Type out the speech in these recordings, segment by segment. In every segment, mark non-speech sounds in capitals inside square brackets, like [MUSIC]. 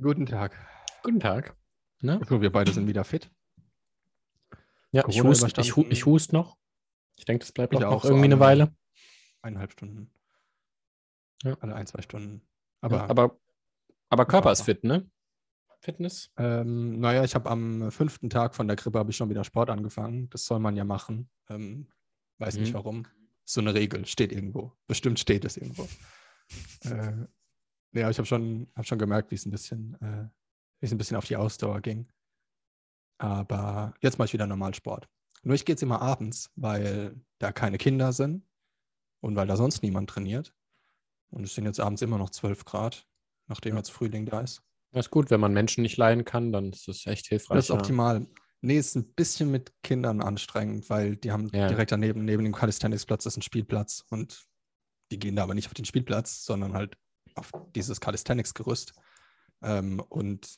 Guten Tag. Guten Tag. Na? So, wir beide sind wieder fit. Ja, ich hust, ich, hu- ich hust noch. Ich denke, das bleibt auch, noch so irgendwie eine alle- Weile. Eineinhalb Stunden. Ja. Alle ein, zwei Stunden. Aber, Aber, aber, aber Körper ist fit, ne? Fitness. ähm, naja, ich habe am fünften Tag von der Grippe habe ich schon wieder Sport angefangen. Das soll man ja machen. Ähm, weiß nicht Mhm. warum. Ist so eine Regel, steht irgendwo. Bestimmt steht es irgendwo. äh, ja, ich habe schon, hab schon gemerkt, wie es ein bisschen, äh, wie es ein bisschen auf die Ausdauer ging. Aber jetzt mache ich wieder normal Sport. Nur ich gehe jetzt immer abends, weil da keine Kinder sind und weil da sonst niemand trainiert. Und es sind jetzt abends immer noch 12 Grad, nachdem jetzt Frühling da ist. Das ist gut, wenn man Menschen nicht leiden kann, dann ist das echt hilfreich. Das ist optimal. Nee, ist ein bisschen mit Kindern anstrengend, weil die haben Ja. direkt daneben, neben dem Calisthenics-Platz ist ein Spielplatz und die gehen da aber nicht auf den Spielplatz, sondern halt auf dieses Calisthenics-Gerüst. Ähm, und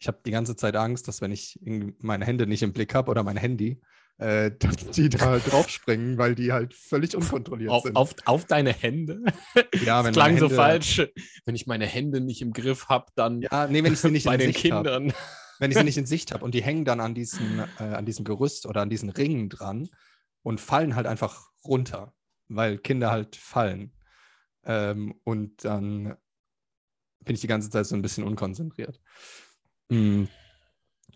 ich habe die ganze Zeit Angst, dass wenn ich meine Hände nicht im Blick habe oder mein Handy, äh, [LAUGHS] dass die da draufspringen, weil die halt völlig unkontrolliert Auf, sind. auf, auf deine Hände. ja, [LAUGHS] das wenn klang meine so Hände- falsch. Wenn ich meine Hände nicht im Griff habe, dann Ja, nee, wenn ich sie nicht [LAUGHS] bei in den Sicht hab. Kindern. wenn ich sie nicht in Sicht habe und die hängen dann an diesem, äh, an diesem Gerüst oder an diesen Ringen dran und fallen halt einfach runter, weil Kinder halt fallen. Ähm, und dann bin ich die ganze Zeit so ein bisschen unkonzentriert. Mm,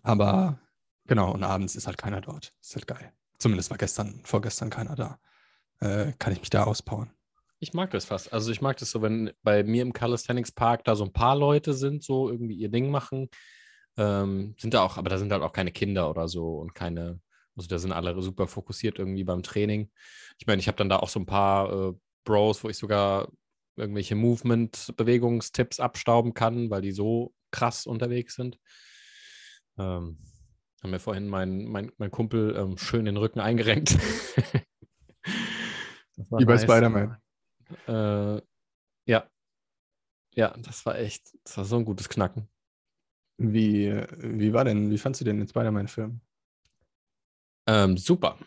aber genau, und abends ist halt keiner dort. Ist halt geil. Zumindest war gestern, vorgestern keiner da. Äh, kann ich mich da auspowern. Ich mag das fast. Also ich mag das so, wenn bei mir im Calisthenics Park da so ein paar Leute sind, so irgendwie ihr Ding machen. Ähm, sind da auch, aber da sind halt auch keine Kinder oder so und keine, also da sind alle super fokussiert irgendwie beim Training. Ich meine, ich habe dann da auch so ein paar äh, Bros, wo ich sogar irgendwelche Movement-Bewegungstipps abstauben kann, weil die so krass unterwegs sind. Ähm, haben mir vorhin mein, mein, mein Kumpel ähm, schön den Rücken eingerenkt. [LAUGHS] Wie bei nice. Spider-Man. Äh, ja. Ja, das war echt, das war so ein gutes Knacken. Wie, wie war denn, wie fandst du den den Spider-Man-Film? Ähm, super.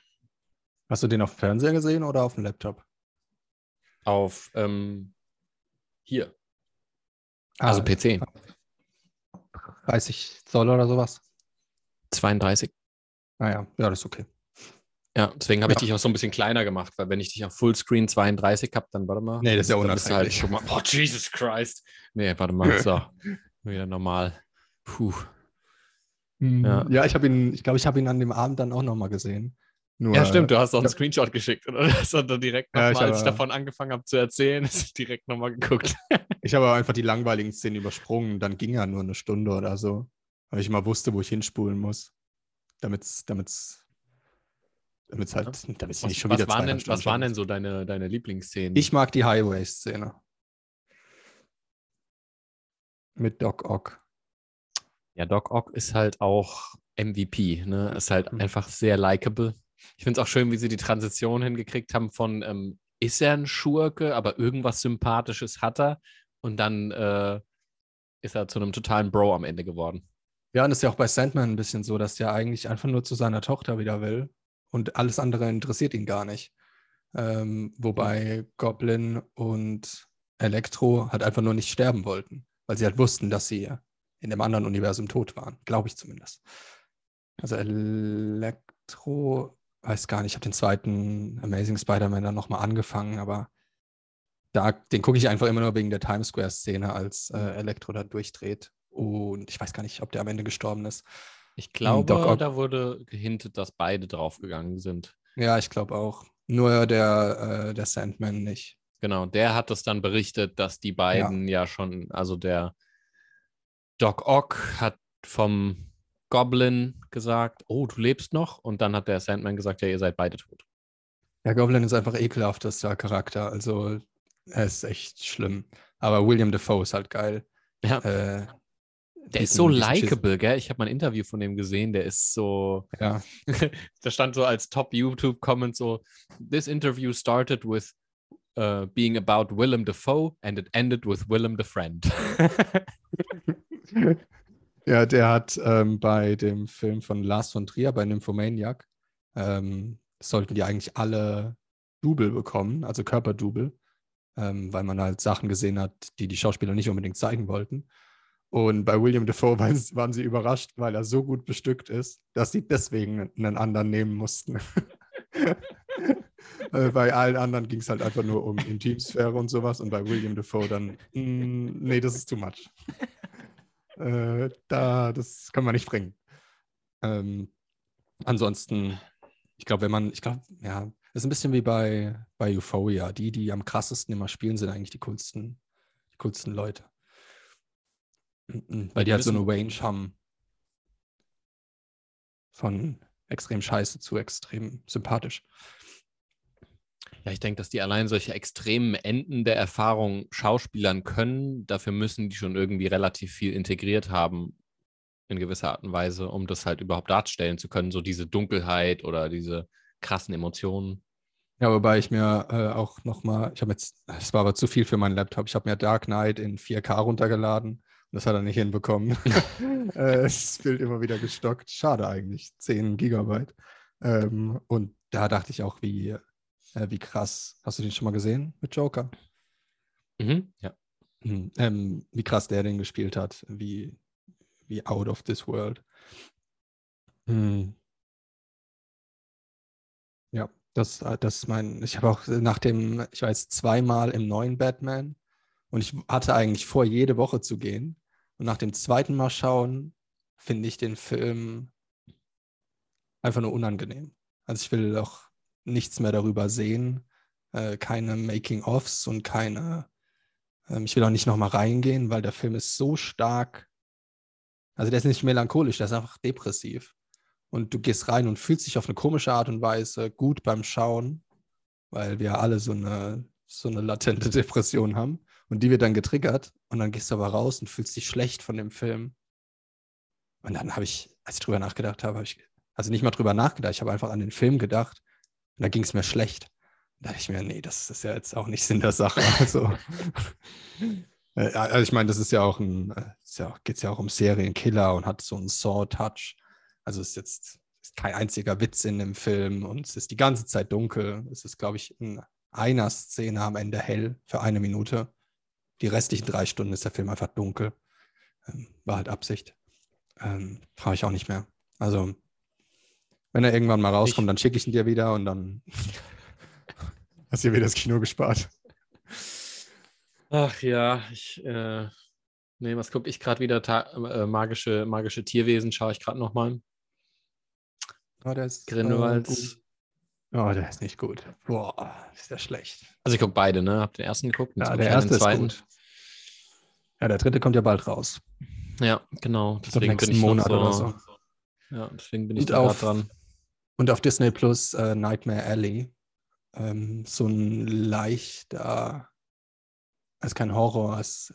Hast du den auf dem Fernseher gesehen oder auf dem Laptop? Auf ähm, hier, Ah, also PC. 30 Zoll oder sowas. 32. Naja, ja, das ist okay. Ja, deswegen habe ich Ja. dich auch so ein bisschen kleiner gemacht, weil wenn ich dich auf Fullscreen 32 habe, dann warte mal. Nee, das ist ja halt unerträglich. schon mal, oh, Jesus Christ. Nee, warte mal, so. [LAUGHS] Wieder normal. Puh. Ja, Ja. ich habe ihn, ich glaube, ich habe ihn an dem Abend dann auch nochmal gesehen. Nur, Ja, stimmt, du hast auch einen ja. Screenshot geschickt, oder? [LAUGHS] Das hat dann direkt Ja, nochmal, ich als ich davon angefangen habe zu erzählen, [LAUGHS] ist ich direkt nochmal geguckt. [LAUGHS] Ich habe einfach die langweiligen Szenen übersprungen. Dann ging ja nur eine Stunde oder so. Weil ich immer wusste, wo ich hinspulen muss. Damit es, damit damit halt, damit ich Was, nicht schon was, wieder waren, denn, Stunden was waren denn so deine, deine Lieblingsszenen? Ich mag die Highway-Szene. Mit Doc Ock. Ja, Doc Ock ist halt auch MVP, ne? Ist halt Mhm. einfach sehr likable. Ich finde es auch schön, wie sie die Transition hingekriegt haben von, ähm, ist er ein Schurke, aber irgendwas Sympathisches hat er und dann äh, ist er zu einem totalen Bro am Ende geworden. Ja, und das ist ja auch bei Sandman ein bisschen so, dass der eigentlich einfach nur zu seiner Tochter wieder will und alles andere interessiert ihn gar nicht. Ähm, wobei Goblin und Elektro halt einfach nur nicht sterben wollten, weil sie halt wussten, dass sie in dem anderen Universum tot waren. Glaube ich zumindest. Also Elektro, weiß gar nicht, ich habe den zweiten Amazing Spider-Man dann nochmal angefangen, aber da, den gucke ich einfach immer nur wegen der Times Square-Szene, als äh, Elektro da durchdreht. Und ich weiß gar nicht, ob der am Ende gestorben ist. Ich glaube, Doc Ock. da wurde gehintet, dass beide draufgegangen sind. Ja, ich glaube auch. Nur der, äh, der Sandman nicht. Genau, der hat es dann berichtet, dass die beiden ja, schon, also der Doc Ock hat vom Goblin gesagt, oh, du lebst noch. Und dann hat der Sandman gesagt, ja, ihr seid beide tot. Der Goblin ist einfach ekelhaftester Charakter. Also, er ist echt schlimm. Aber William Defoe ist halt geil. Ja. Äh, Der ist so likable, gell? Ich habe mal ein Interview von dem gesehen, der ist so, ja. [LAUGHS] da stand so als Top-YouTube-Comment so, this interview started with uh, being about Willem Dafoe and it ended with Willem the Friend. [LAUGHS] [LAUGHS] ja, der hat ähm, bei dem Film von Lars von Trier, bei Nymphomaniac, ähm, sollten die eigentlich alle Double bekommen, also Körperdouble, ähm, weil man halt Sachen gesehen hat, die die Schauspieler nicht unbedingt zeigen wollten. Und bei William Defoe [LAUGHS] waren, sie überrascht, weil er so gut bestückt ist, dass sie deswegen einen anderen nehmen mussten. [LAUGHS] Äh, bei allen anderen ging es halt einfach nur um Intimsphäre und sowas. Und bei William Defoe dann, mm, nee, das ist too much. Äh, da, das können wir nicht bringen. Ähm, ansonsten, ich glaube, wenn man, ich glaube, ja, ist ein bisschen wie bei, bei Euphoria. Die, die am krassesten immer spielen, sind eigentlich die coolsten, die coolsten Leute. Weil die halt so eine Range haben von extrem scheiße zu extrem sympathisch. Ja, ich denke, dass die allein solche extremen Enden der Erfahrung schauspielern können. Dafür müssen die schon irgendwie relativ viel integriert haben, in gewisser Art und Weise, um das halt überhaupt darstellen zu können. So diese Dunkelheit oder diese krassen Emotionen. Ja, wobei ich mir äh, auch nochmal, ich habe jetzt, es war aber zu viel für meinen Laptop, ich habe mir Dark Knight in 4K runtergeladen das hat er nicht hinbekommen. [LAUGHS] äh, das Bild immer wieder gestockt. Schade eigentlich, 10 Gigabyte. Ähm, und da dachte ich auch, wie äh, wie krass. Hast du den schon mal gesehen mit Joker? Mhm, ja. Mhm. Ähm, wie krass der den gespielt hat, wie, wie out of this world. Mhm. Ja, das, das ist mein. Ich habe auch nach dem, ich war jetzt zweimal im neuen Batman und ich hatte eigentlich vor, jede Woche zu gehen. Und nach dem zweiten Mal schauen, finde ich den Film einfach nur unangenehm. Also ich will auch nichts mehr darüber sehen, äh, keine Making-ofs und keine, ähm, ich will auch nicht nochmal reingehen, weil der Film ist so stark, also der ist nicht melancholisch, der ist einfach depressiv. Und du gehst rein und fühlst dich auf eine komische Art und Weise gut beim Schauen, weil wir alle so eine, so eine latente [LAUGHS] Depression haben. Und die wird dann getriggert und dann gehst du aber raus und fühlst dich schlecht von dem Film. Und dann habe ich, als ich drüber nachgedacht habe, habe ich, also nicht mal drüber nachgedacht, ich habe einfach an den Film gedacht und da ging es mir schlecht. Da dachte ich mir, nee, das ist ja jetzt auch nicht Sinn der Sache. [LAUGHS] Also, äh, also ich meine, das ist ja auch ein, äh, ja, geht es ja auch um Serienkiller und hat so einen Saw-Touch. Also es ist jetzt ist kein einziger Witz in dem Film und es ist die ganze Zeit dunkel. Es ist, glaube ich, in einer Szene am Ende hell für eine Minute. Die restlichen drei Stunden ist der Film einfach dunkel. Ähm, war halt Absicht. Ähm, Brauche ich auch nicht mehr. Also wenn er irgendwann mal rauskommt, ich, dann schicke ich ihn dir wieder und dann [LAUGHS] hast du dir wieder das Kino gespart. Ach ja, ich, äh, nee, was gucke ich gerade wieder? äh, magische, magische Tierwesen schaue ich gerade nochmal. Oh, der ist Grindelwald. Äh, oh, der ist nicht gut. Boah, ist der schlecht. Also ich gucke beide, ne? Habt den ersten geguckt? Ja, der erste ist gut. Ja, der dritte kommt ja bald raus. Ja, genau. Deswegen bin ich Monat so, oder so. Ja, deswegen bin ich da gerade dran. Und auf Disney Plus äh, Nightmare Alley. Ähm, so ein leichter, also kein Horror, es,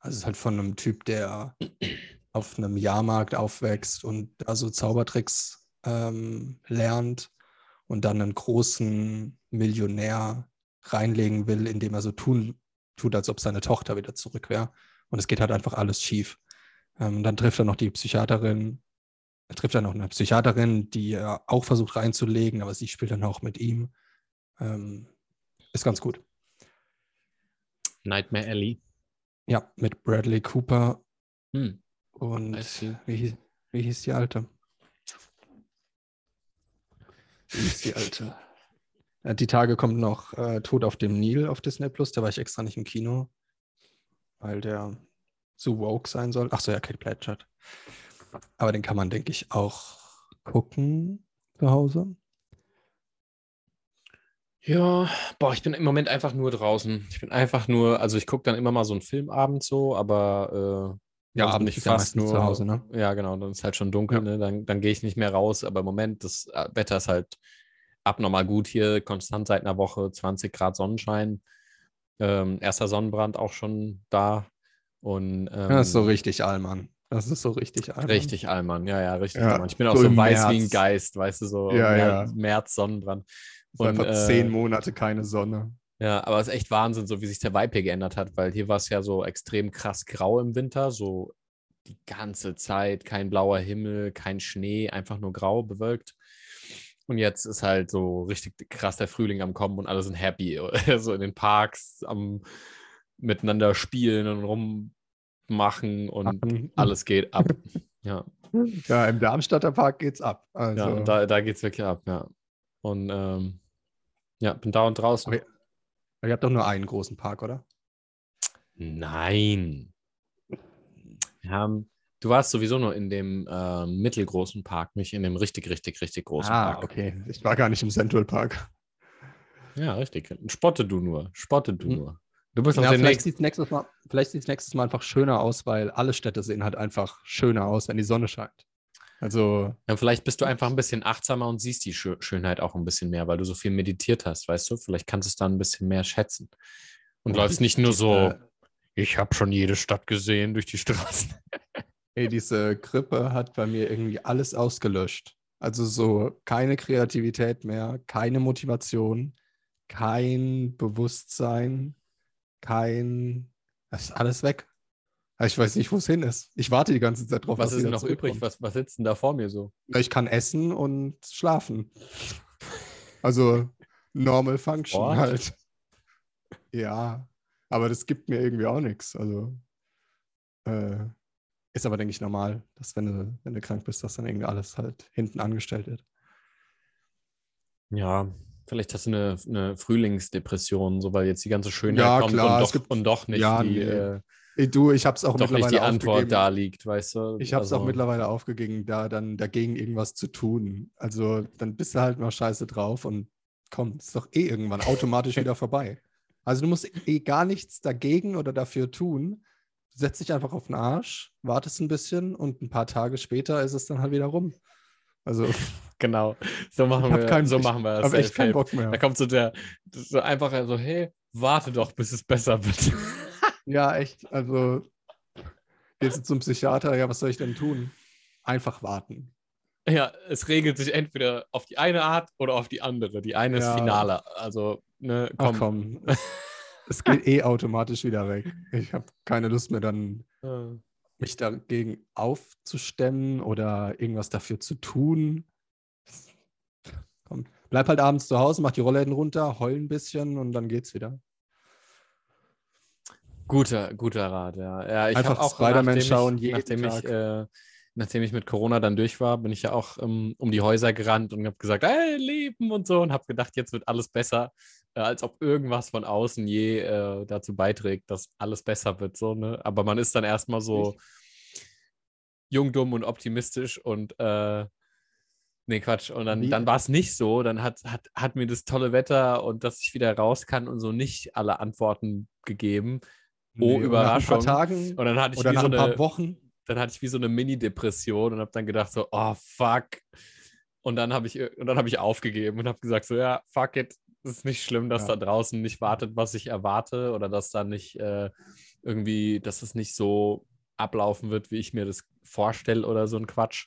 also es ist halt von einem Typ, der [CLEARS THROAT] auf einem Jahrmarkt aufwächst und da so Zaubertricks ähm, lernt und dann einen großen Millionär reinlegen will, indem er so tun, tut, als ob seine Tochter wieder zurück wäre. Und es geht halt einfach alles schief. Ähm, dann trifft er noch die Psychiaterin er trifft dann noch eine Psychiaterin, die er auch versucht reinzulegen, aber sie spielt dann auch mit ihm. Ähm, ist ganz gut. Nightmare Alley. Ja, mit Bradley Cooper. Hm. Und wie, wie hieß die alte? Wie hieß die alte? Die Tage kommt noch äh, Tod auf dem Nil auf Disney Plus. Da war ich extra nicht im Kino, weil der zu woke sein soll. Ach so, ja, Kate Blanchett. Aber den kann man, denke ich, auch gucken zu Hause. Ja, boah, ich bin im Moment einfach nur draußen. Ich bin einfach nur, also ich gucke dann immer mal so einen Filmabend so, aber äh, ja, abends ich fast nur zu Hause, ne? Ja, genau, dann ist halt schon dunkel, ja. ne? Dann, dann gehe ich nicht mehr raus. Aber im Moment, das äh, Wetter ist halt abnormal gut hier, konstant seit einer Woche, 20 Grad Sonnenschein. Ähm, erster Sonnenbrand auch schon da. Und, ähm, das ist so richtig Allmann. Das ist so richtig Allmann. Richtig Allmann, ja, ja, richtig ja, Allmann. Ich bin auch so, weiß März. wie ein Geist, weißt du, so ja, März, ja. März Sonnenbrand. Und, einfach äh, zehn Monate keine Sonne. Ja, aber es ist echt Wahnsinn, so wie sich der Vibe hier geändert hat, weil hier war es ja so extrem krass grau im Winter, so die ganze Zeit, kein blauer Himmel, kein Schnee, einfach nur grau bewölkt. Und jetzt ist halt so richtig krass der Frühling am Kommen und alle sind happy. [LAUGHS] so in den Parks am miteinander spielen und rum machen und Machen. alles geht ab. [LAUGHS] ja. Ja, im Darmstadter Park geht's ab. Also, Ja, da, da geht es wirklich ab, ja. Und ähm, ja, bin da und draußen. Aber- ihr habt doch nur einen großen Park, oder? Nein. Wir haben, du warst sowieso nur in dem ähm, mittelgroßen Park, nicht in dem richtig, richtig, richtig großen ah, Park. okay. Ich war gar nicht im Central Park. Ja, richtig. Spotte du nur. Spotte du Hm. nur. Du bist Ja, vielleicht sieht es nächstes, Mal- vielleicht sieht's nächstes Mal einfach schöner aus, weil alle Städte sehen halt einfach schöner aus, wenn die Sonne scheint. Also, Ja, vielleicht bist du einfach ein bisschen achtsamer und siehst die Schö Schönheit auch ein bisschen mehr, weil du so viel meditiert hast, weißt du? Vielleicht kannst du es dann ein bisschen mehr schätzen. Und Ja, läufst nicht nur so, äh, ich habe schon jede Stadt gesehen durch die Straßen. [LAUGHS] ey, diese Grippe hat bei mir irgendwie alles ausgelöscht. Also so keine Kreativität mehr, keine Motivation, kein Bewusstsein, kein. Das ist alles weg. Ich weiß nicht, wo es hin ist. Ich warte die ganze Zeit drauf. Was ist noch übrig? Was, was sitzt denn da vor mir so? Ich kann essen und schlafen. Also normal function Sport? halt. Ja, aber das gibt mir irgendwie auch nichts. Also äh, ist aber, denke ich, normal, dass wenn du, wenn du krank bist, dass dann irgendwie alles halt hinten angestellt wird. Ja, vielleicht hast du eine, eine Frühlingsdepression, so weil jetzt die ganze Schönheit Ja, kommt klar, und, doch, gibt- und doch nicht Ja, die, nee. äh, du, ich habe es auch doch nicht mittlerweile die Antwort aufgegeben. da liegt, weißt du? Ich habe es auch Also, mittlerweile aufgegeben, da dann dagegen irgendwas zu tun. Also dann bist du halt mal scheiße drauf und komm, ist doch eh irgendwann automatisch [LAUGHS] wieder vorbei. Also du musst eh gar nichts dagegen oder dafür tun. Du setzt dich einfach auf den Arsch, wartest ein bisschen und ein paar Tage später ist es dann halt wieder rum. Also [LAUGHS] Genau. So machen Ich wir, keinen- so ich machen wir das. habe echt keinen. Bock mehr. Da kommt so der, so einfach so, hey, warte doch, bis es besser wird. [LAUGHS] Ja, echt. Also gehst du zum Psychiater, ja, was soll ich denn tun? Einfach warten. ja, es regelt sich entweder auf die eine Art oder auf die andere. Die eine Ja. ist Finale. Also, ne, Ach komm. komm. [LAUGHS] Es geht eh automatisch wieder weg. Ich habe keine Lust mehr, dann Äh, mich dagegen aufzustemmen oder irgendwas dafür zu tun. Bleib halt abends zu Hause, mach die Rollläden runter, heul ein bisschen und dann geht's wieder. Guter, guter Rat, ja. ja ich Einfach auch Spider-Man ich- schauen jeden nachdem Tag. Ich, äh, nachdem ich mit Corona dann durch war, bin ich ja auch ähm, um die Häuser gerannt und habe gesagt, hey, Leben und so und habe gedacht, jetzt wird alles besser, äh, als ob irgendwas von außen je äh, dazu beiträgt, dass alles besser wird. So, ne? Aber man ist dann erstmal so jung, dumm und optimistisch und äh, nee, Quatsch. Und dann, dann war es nicht so. Dann hat, hat, hat mir das tolle Wetter und dass ich wieder raus kann und so nicht alle Antworten gegeben. Oh, und Überraschung. Paar Tagen Und dann hatte ich oder wie nach so ein paar eine, Wochen. dann hatte ich wie so eine Mini-Depression und habe dann gedacht so, oh fuck. Und dann habe ich und dann habe ich aufgegeben und habe gesagt so, ja, fuck it, es ist nicht schlimm, dass Ja. da draußen nicht wartet, was ich erwarte oder dass da nicht äh, irgendwie, dass es nicht so ablaufen wird, wie ich mir das vorstelle oder so ein Quatsch.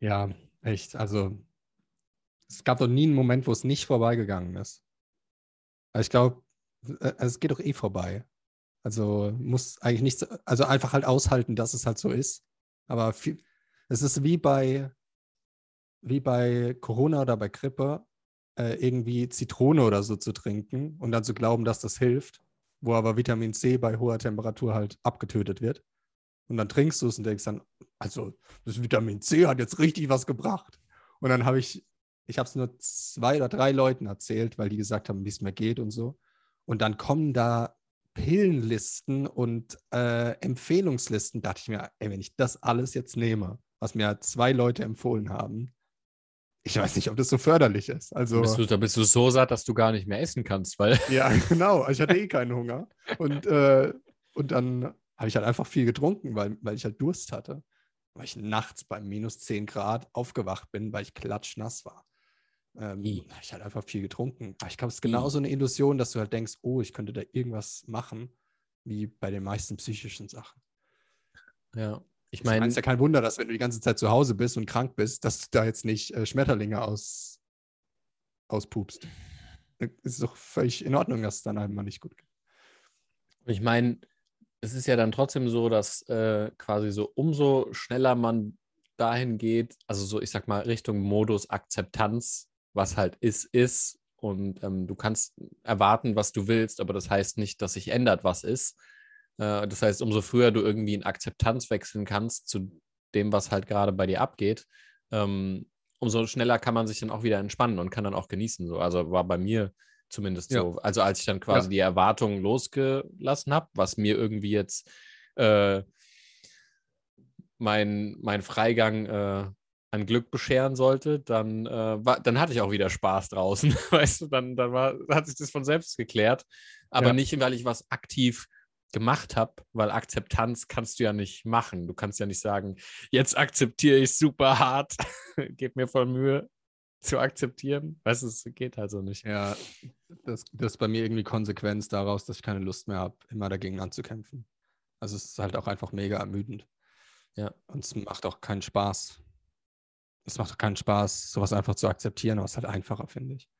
Ja, echt. Also es gab doch nie einen Moment, wo es nicht vorbeigegangen ist. Also ich glaube, es geht doch eh vorbei. Also muss eigentlich nichts, also einfach halt aushalten, dass es halt so ist. Aber viel, es ist wie bei, wie bei Corona oder bei Grippe, äh, irgendwie Zitrone oder so zu trinken und dann zu glauben, dass das hilft, wo aber Vitamin C bei hoher Temperatur halt abgetötet wird. Und dann trinkst du es und denkst dann, also das Vitamin C hat jetzt richtig was gebracht. Und dann habe ich, ich habe es nur zwei oder drei Leuten erzählt, weil die gesagt haben, wie es mir geht und so. Und dann kommen da Pillenlisten und äh, Empfehlungslisten. Da dachte ich mir, ey, wenn ich das alles jetzt nehme, was mir zwei Leute empfohlen haben, ich weiß nicht, ob das so förderlich ist. Also, Bist du, da bist du so satt, dass du gar nicht mehr essen kannst, weil ja, [LAUGHS] genau. Ich hatte eh keinen Hunger. Und, äh, und dann habe ich halt einfach viel getrunken, weil, weil ich halt Durst hatte. Weil ich nachts bei minus 10 Grad aufgewacht bin, weil ich klatschnass war. Ähm, I. habe ich halt einfach viel getrunken. Aber ich glaube, es ist genauso eine Illusion, dass du halt denkst, oh, ich könnte da irgendwas machen, wie bei den meisten psychischen Sachen. ja. Ich meine, es ist ja kein Wunder, dass wenn du die ganze Zeit zu Hause bist und krank bist, dass du da jetzt nicht äh, Schmetterlinge aus, auspupst. Ist doch völlig in Ordnung, dass es dann einmal nicht gut geht. Ich meine, es ist ja dann trotzdem so, dass äh, quasi so umso schneller man dahin geht, also so, ich sag mal, Richtung Modus Akzeptanz, was halt ist, ist. Und ähm, du kannst erwarten, was du willst, aber das heißt nicht, dass sich ändert, was ist. Äh, das heißt, umso früher du irgendwie in Akzeptanz wechseln kannst zu dem, was halt gerade bei dir abgeht, ähm, umso schneller kann man sich dann auch wieder entspannen und kann dann auch genießen. So. Also war bei mir zumindest ja. so. Also als ich dann quasi ja. die Erwartungen losgelassen habe, was mir irgendwie jetzt äh, mein, mein Freigang äh, an Glück bescheren sollte, dann, äh, war, dann hatte ich auch wieder Spaß draußen. [LAUGHS] weißt du, dann, dann war, hat sich das von selbst geklärt. Aber ja. nicht, weil ich was aktiv gemacht habe, weil Akzeptanz kannst du ja nicht machen. Du kannst ja nicht sagen, jetzt akzeptiere ich super hart, [LAUGHS] gib mir voll Mühe zu akzeptieren. Weißt du, es geht also nicht. Ja, das, das ist bei mir irgendwie Konsequenz daraus, dass ich keine Lust mehr habe, immer dagegen anzukämpfen. Also es ist halt auch einfach mega ermüdend. Ja. Und es macht auch keinen Spaß. Es macht auch keinen Spaß, sowas einfach zu akzeptieren, aber es ist halt einfacher, finde ich.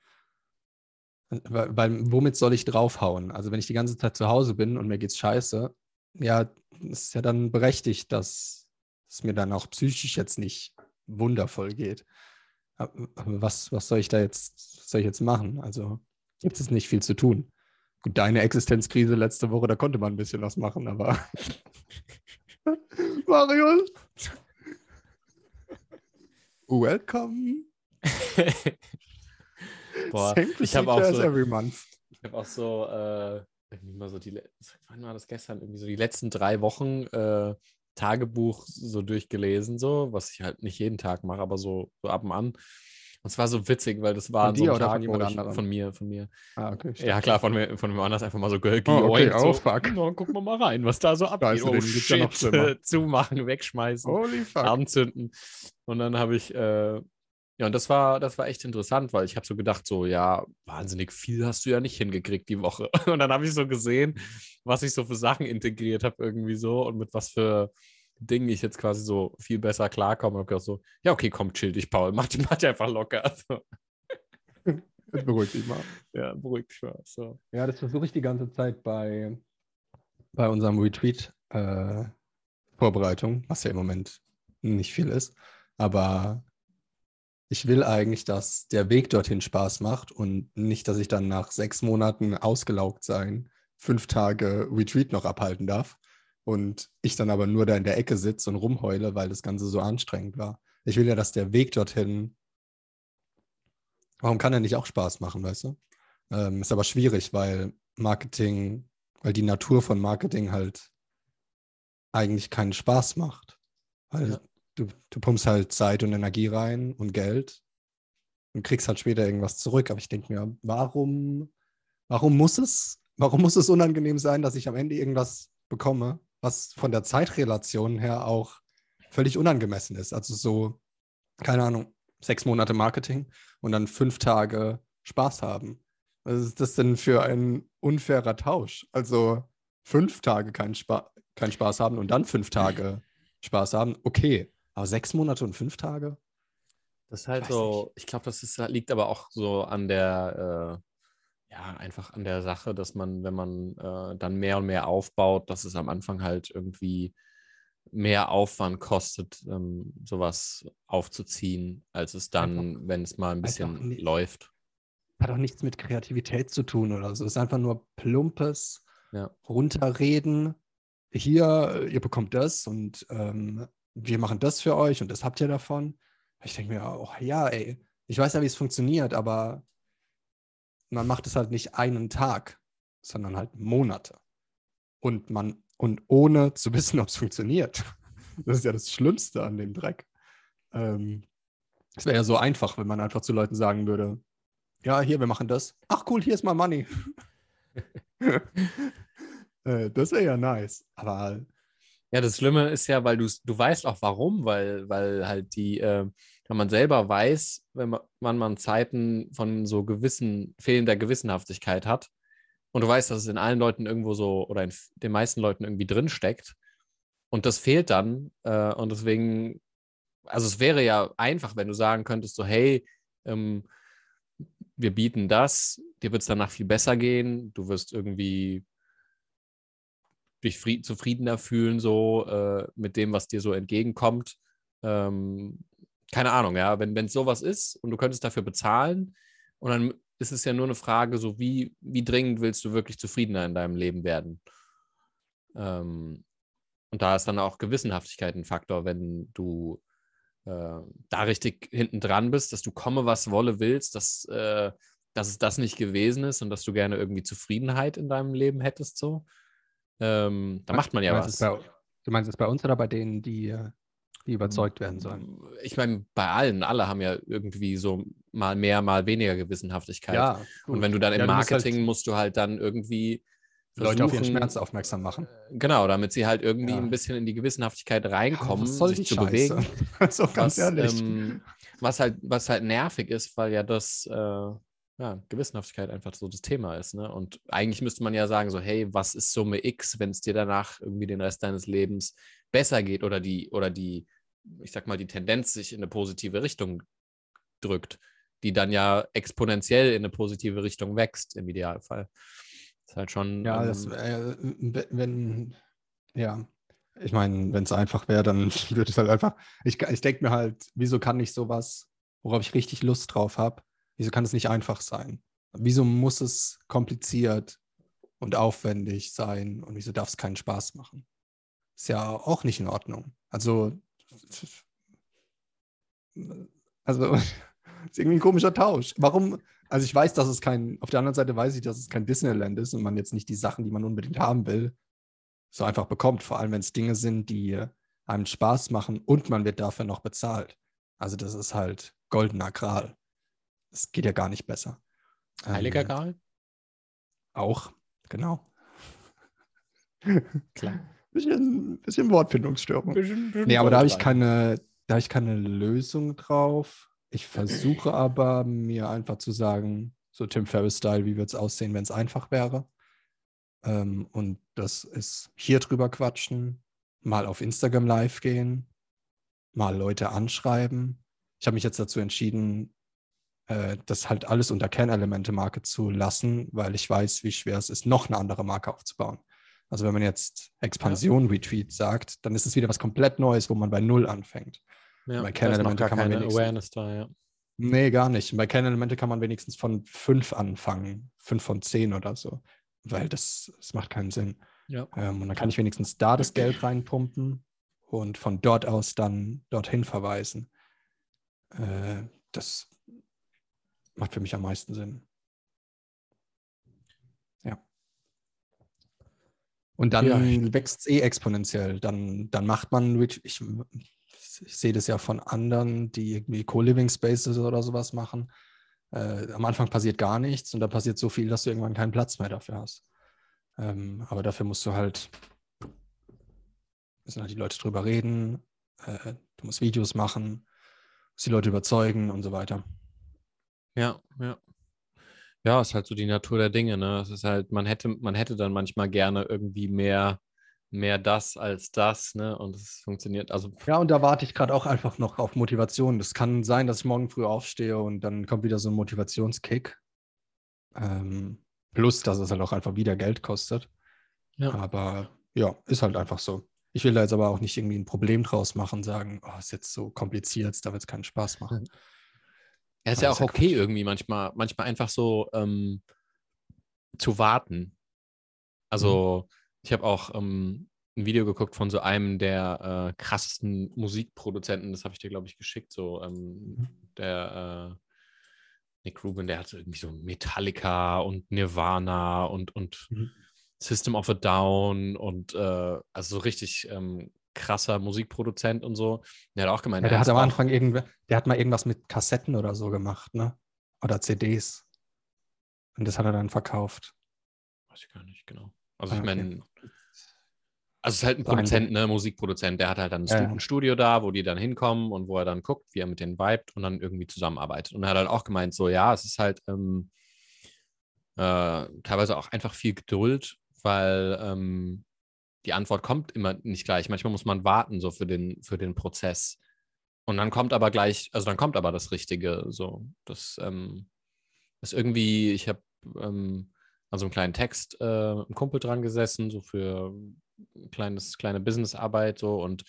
Weil, weil, womit soll ich draufhauen? Also wenn ich die ganze Zeit zu Hause bin und mir geht's scheiße, ja, ist ja dann berechtigt, dass es mir dann auch psychisch jetzt nicht wundervoll geht. Aber was, was soll ich da jetzt, soll ich jetzt machen? Also gibt es nicht viel zu tun. Gut, deine Existenzkrise letzte Woche, da konnte man ein bisschen was machen, aber [LAUGHS] Marius. Welcome. [LAUGHS] Boah, ich habe auch so, every month. Ich habe auch so, äh, irgendwie mal so die, wann war das gestern? Irgendwie so die letzten drei Wochen äh, Tagebuch so durchgelesen, so, was ich halt nicht jeden Tag mache, aber so, so ab und an. Und es war so witzig, weil das war von so dir Tag, von, ich, von mir, von mir. Ah, okay. Ja, klar, von mir, von mir anders einfach mal so ge oh, okay, so, oh, fuck. No, gucken wir mal rein, was da so abgeht. Oh, shit, ja [LAUGHS] zumachen, wegschmeißen, Holy fuck. anzünden. Und dann habe ich, äh, ja, und das war, das war echt interessant, weil ich habe so gedacht, so, ja, wahnsinnig viel hast du ja nicht hingekriegt die Woche. [LAUGHS] Und dann habe ich so gesehen, was ich so für Sachen integriert habe irgendwie so und mit was für Dingen ich jetzt quasi so viel besser klarkomme. Und habe gedacht so, ja, okay, komm, chill dich, Paul, [LAUGHS] mach, mach dich einfach locker. So. [LAUGHS] Beruhig dich mal. Ja, beruhig dich mal. So. Ja, das versuche ich die ganze Zeit bei, bei unserem Retreat äh, Vorbereitung, was ja im Moment nicht viel ist. Aber ich will eigentlich, dass der Weg dorthin Spaß macht und nicht, dass ich dann nach sechs Monaten ausgelaugt sein, fünf Tage Retreat noch abhalten darf und ich dann aber nur da in der Ecke sitze und rumheule, weil das Ganze so anstrengend war. Ich will ja, dass der Weg dorthin, warum kann er nicht auch Spaß machen, weißt du? Ähm, ist aber schwierig, weil Marketing, weil die Natur von Marketing halt eigentlich keinen Spaß macht. Weil ja. Du, du pumpst halt Zeit und Energie rein und Geld und kriegst halt später irgendwas zurück. Aber ich denke mir, warum, warum muss es, warum muss es unangenehm sein, dass ich am Ende irgendwas bekomme, was von der Zeitrelation her auch völlig unangemessen ist. Also so, keine Ahnung, sechs Monate Marketing und dann fünf Tage Spaß haben. Was ist das denn für ein unfairer Tausch? Also fünf Tage keinen Spa kein Spaß haben und dann fünf Tage Spaß haben, okay. Aber sechs Monate und fünf Tage? Das ist halt ich so, nicht. ich glaube, das ist, liegt aber auch so an der, äh, ja, einfach an der Sache, dass man, wenn man äh, dann mehr und mehr aufbaut, dass es am Anfang halt irgendwie mehr Aufwand kostet, ähm, sowas aufzuziehen, als es dann, wenn es mal ein bisschen nicht, läuft. Hat auch nichts mit Kreativität zu tun oder so. Es ist einfach nur plumpes ja. Runterreden. Hier, ihr bekommt das und ähm, wir machen das für euch und das habt ihr davon. Ich denke mir, oh ja, ey, ich weiß ja, wie es funktioniert, aber man macht es halt nicht einen Tag, sondern halt Monate. Und man, und ohne zu wissen, [LAUGHS] ob es funktioniert. Das ist ja das Schlimmste an dem Dreck. Ähm, es wäre ja so einfach, wenn man einfach zu Leuten sagen würde, ja, hier, wir machen das. Ach cool, hier ist mal Money. [LAUGHS] äh, das wäre ja nice. Aber ja, das Schlimme ist ja, weil du du weißt auch warum, weil, weil halt die, äh, wenn man selber weiß, wenn man, wann man Zeiten von so gewissen, fehlender Gewissenhaftigkeit hat. Und du weißt, dass es in allen Leuten irgendwo so oder in den meisten Leuten irgendwie drin steckt. Und das fehlt dann äh, und deswegen, also es wäre ja einfach, wenn du sagen könntest, so hey, ähm, wir bieten das, dir wird es danach viel besser gehen, du wirst irgendwie dich zufriedener fühlen, so äh, mit dem, was dir so entgegenkommt. Ähm, keine Ahnung, ja, wenn es sowas ist und du könntest dafür bezahlen und dann ist es ja nur eine Frage, so wie, wie dringend willst du wirklich zufriedener in deinem Leben werden? Ähm, und da ist dann auch Gewissenhaftigkeit ein Faktor, wenn du äh, da richtig hinten dran bist, dass du komme, was wolle willst, dass, äh, dass es das nicht gewesen ist und dass du gerne irgendwie Zufriedenheit in deinem Leben hättest, so. Ähm, da macht man ja was. Bei, du meinst es bei uns oder bei denen, die, äh, die überzeugt werden sollen? Ich meine, bei allen, alle haben ja irgendwie so mal mehr, mal weniger Gewissenhaftigkeit. Ja, und wenn du dann im Ja, du musst Marketing halt- musst du halt dann irgendwie Leute auf ihren Schmerz aufmerksam machen. Genau, damit sie halt irgendwie Ja. ein bisschen in die Gewissenhaftigkeit reinkommen, soll sich zu Scheiße? bewegen. [LAUGHS] so ganz was, ehrlich. ähm, was, halt, was halt nervig ist, weil ja das, äh, ja, Gewissenhaftigkeit einfach so das Thema ist. Ne? Und eigentlich müsste man ja sagen, so, hey, was ist Summe X, wenn es dir danach irgendwie den Rest deines Lebens besser geht oder die, oder die, ich sag mal, die Tendenz sich in eine positive Richtung drückt, die dann ja exponentiell in eine positive Richtung wächst, im Idealfall. ist halt schon. Ja, ähm, das, äh, wenn- ja, ich meine, wenn es einfach wäre, dann [LAUGHS] würde es halt einfach, ich, ich denke mir halt, wieso kann ich sowas, worauf ich richtig Lust drauf habe, wieso kann es nicht einfach sein? Wieso muss es kompliziert und aufwendig sein und wieso darf es keinen Spaß machen? Ist ja auch nicht in Ordnung. Also, also, [LAUGHS] ist irgendwie ein komischer Tausch. Warum, also ich weiß, dass es kein, auf der anderen Seite weiß ich, dass es kein Disneyland ist und man jetzt nicht die Sachen, die man unbedingt haben will, so einfach bekommt. Vor allem, wenn es Dinge sind, die einem Spaß machen und man wird dafür noch bezahlt. Also das ist halt goldener Gral. Es geht ja gar nicht besser. Heiliger Ähm, Gral? Auch, genau. [LAUGHS] Klar. Bisschen, bisschen Wortfindungsstörung. Bisschen, bisschen Nee, aber da habe ich keine, da habe ich keine Lösung drauf. Ich versuche [CLEARS THROAT] aber, mir einfach zu sagen, so Tim Ferriss-Style, wie wird es aussehen, wenn es einfach wäre. Ähm, und das ist hier drüber quatschen, mal auf Instagram live gehen, mal Leute anschreiben. Ich habe mich jetzt dazu entschieden, äh, das halt alles unter Kernelemente-Marke zu lassen, weil ich weiß, wie schwer es ist, noch eine andere Marke aufzubauen. Also wenn man jetzt Expansion Retweet sagt, dann ist es wieder was komplett Neues, wo man bei Null anfängt. Ja, bei Kernelemente kann man wenigstens- Awareness da, ja. Nee, gar nicht. Bei Kernelemente kann man wenigstens von fünf anfangen, fünf von zehn oder so, weil das, das macht keinen Sinn. Ja. Ähm, und dann kann ich wenigstens da das Geld reinpumpen und von dort aus dann dorthin verweisen. Äh, das macht für mich am meisten Sinn. Ja. Und dann Ja. wächst es eh exponentiell. Dann, dann macht man, Ret- ich, ich sehe das ja von anderen, die irgendwie Co-Living Spaces oder sowas machen. Äh, am Anfang passiert gar nichts und da passiert so viel, dass du irgendwann keinen Platz mehr dafür hast. Ähm, aber dafür musst du halt, müssen halt die Leute drüber reden, äh, du musst Videos machen, musst die Leute überzeugen und so weiter. Ja, ja. Ja, ist halt so die Natur der Dinge, ne? Es ist halt, man hätte, man hätte dann manchmal gerne irgendwie mehr, mehr das als das, ne? Und es funktioniert, also Ja, und da warte ich gerade auch einfach noch auf Motivation. Das kann sein, dass ich morgen früh aufstehe und dann kommt wieder so ein Motivationskick. Ähm, plus, dass es halt auch einfach wieder Geld kostet. Ja. Aber ja, ist halt einfach so. Ich will da jetzt aber auch nicht irgendwie ein Problem draus machen, sagen, oh, ist jetzt so kompliziert, da wird es keinen Spaß machen. Ja, ist Aber ja auch okay Quatsch. irgendwie manchmal, manchmal einfach so ähm, zu warten. Also ich habe auch ähm, ein Video geguckt von so einem der äh, krassesten Musikproduzenten, das habe ich dir, glaube ich, geschickt, so ähm, der äh, Nick Rubin, der hatte irgendwie so Metallica und Nirvana und, und Mhm. System of a Down und äh, also so richtig ähm, krasser Musikproduzent und so. Der hat auch gemeint, Ja, der er hat am Anfang irgendwer, der hat mal irgendwas mit Kassetten oder so gemacht, ne? Oder CDs. Und das hat er dann verkauft. Weiß ich gar nicht, genau. Also Ah, ich okay. meine, also es ist halt ein So ein Produzent, ne, Musikproduzent, der hat halt dann ein Ja, Studio da, wo die dann hinkommen und wo er dann guckt, wie er mit denen vibet und dann irgendwie zusammenarbeitet. Und er hat halt auch gemeint, so ja, es ist halt ähm, äh, teilweise auch einfach viel Geduld, weil ähm, die Antwort kommt immer nicht gleich. Manchmal muss man warten so für den, für den Prozess. Und dann kommt aber gleich, also dann kommt aber das Richtige. So, das ähm, ist irgendwie, ich habe ähm, an so einem kleinen Text äh, mit einem Kumpel dran gesessen, so für ein kleines, kleine Businessarbeit so und,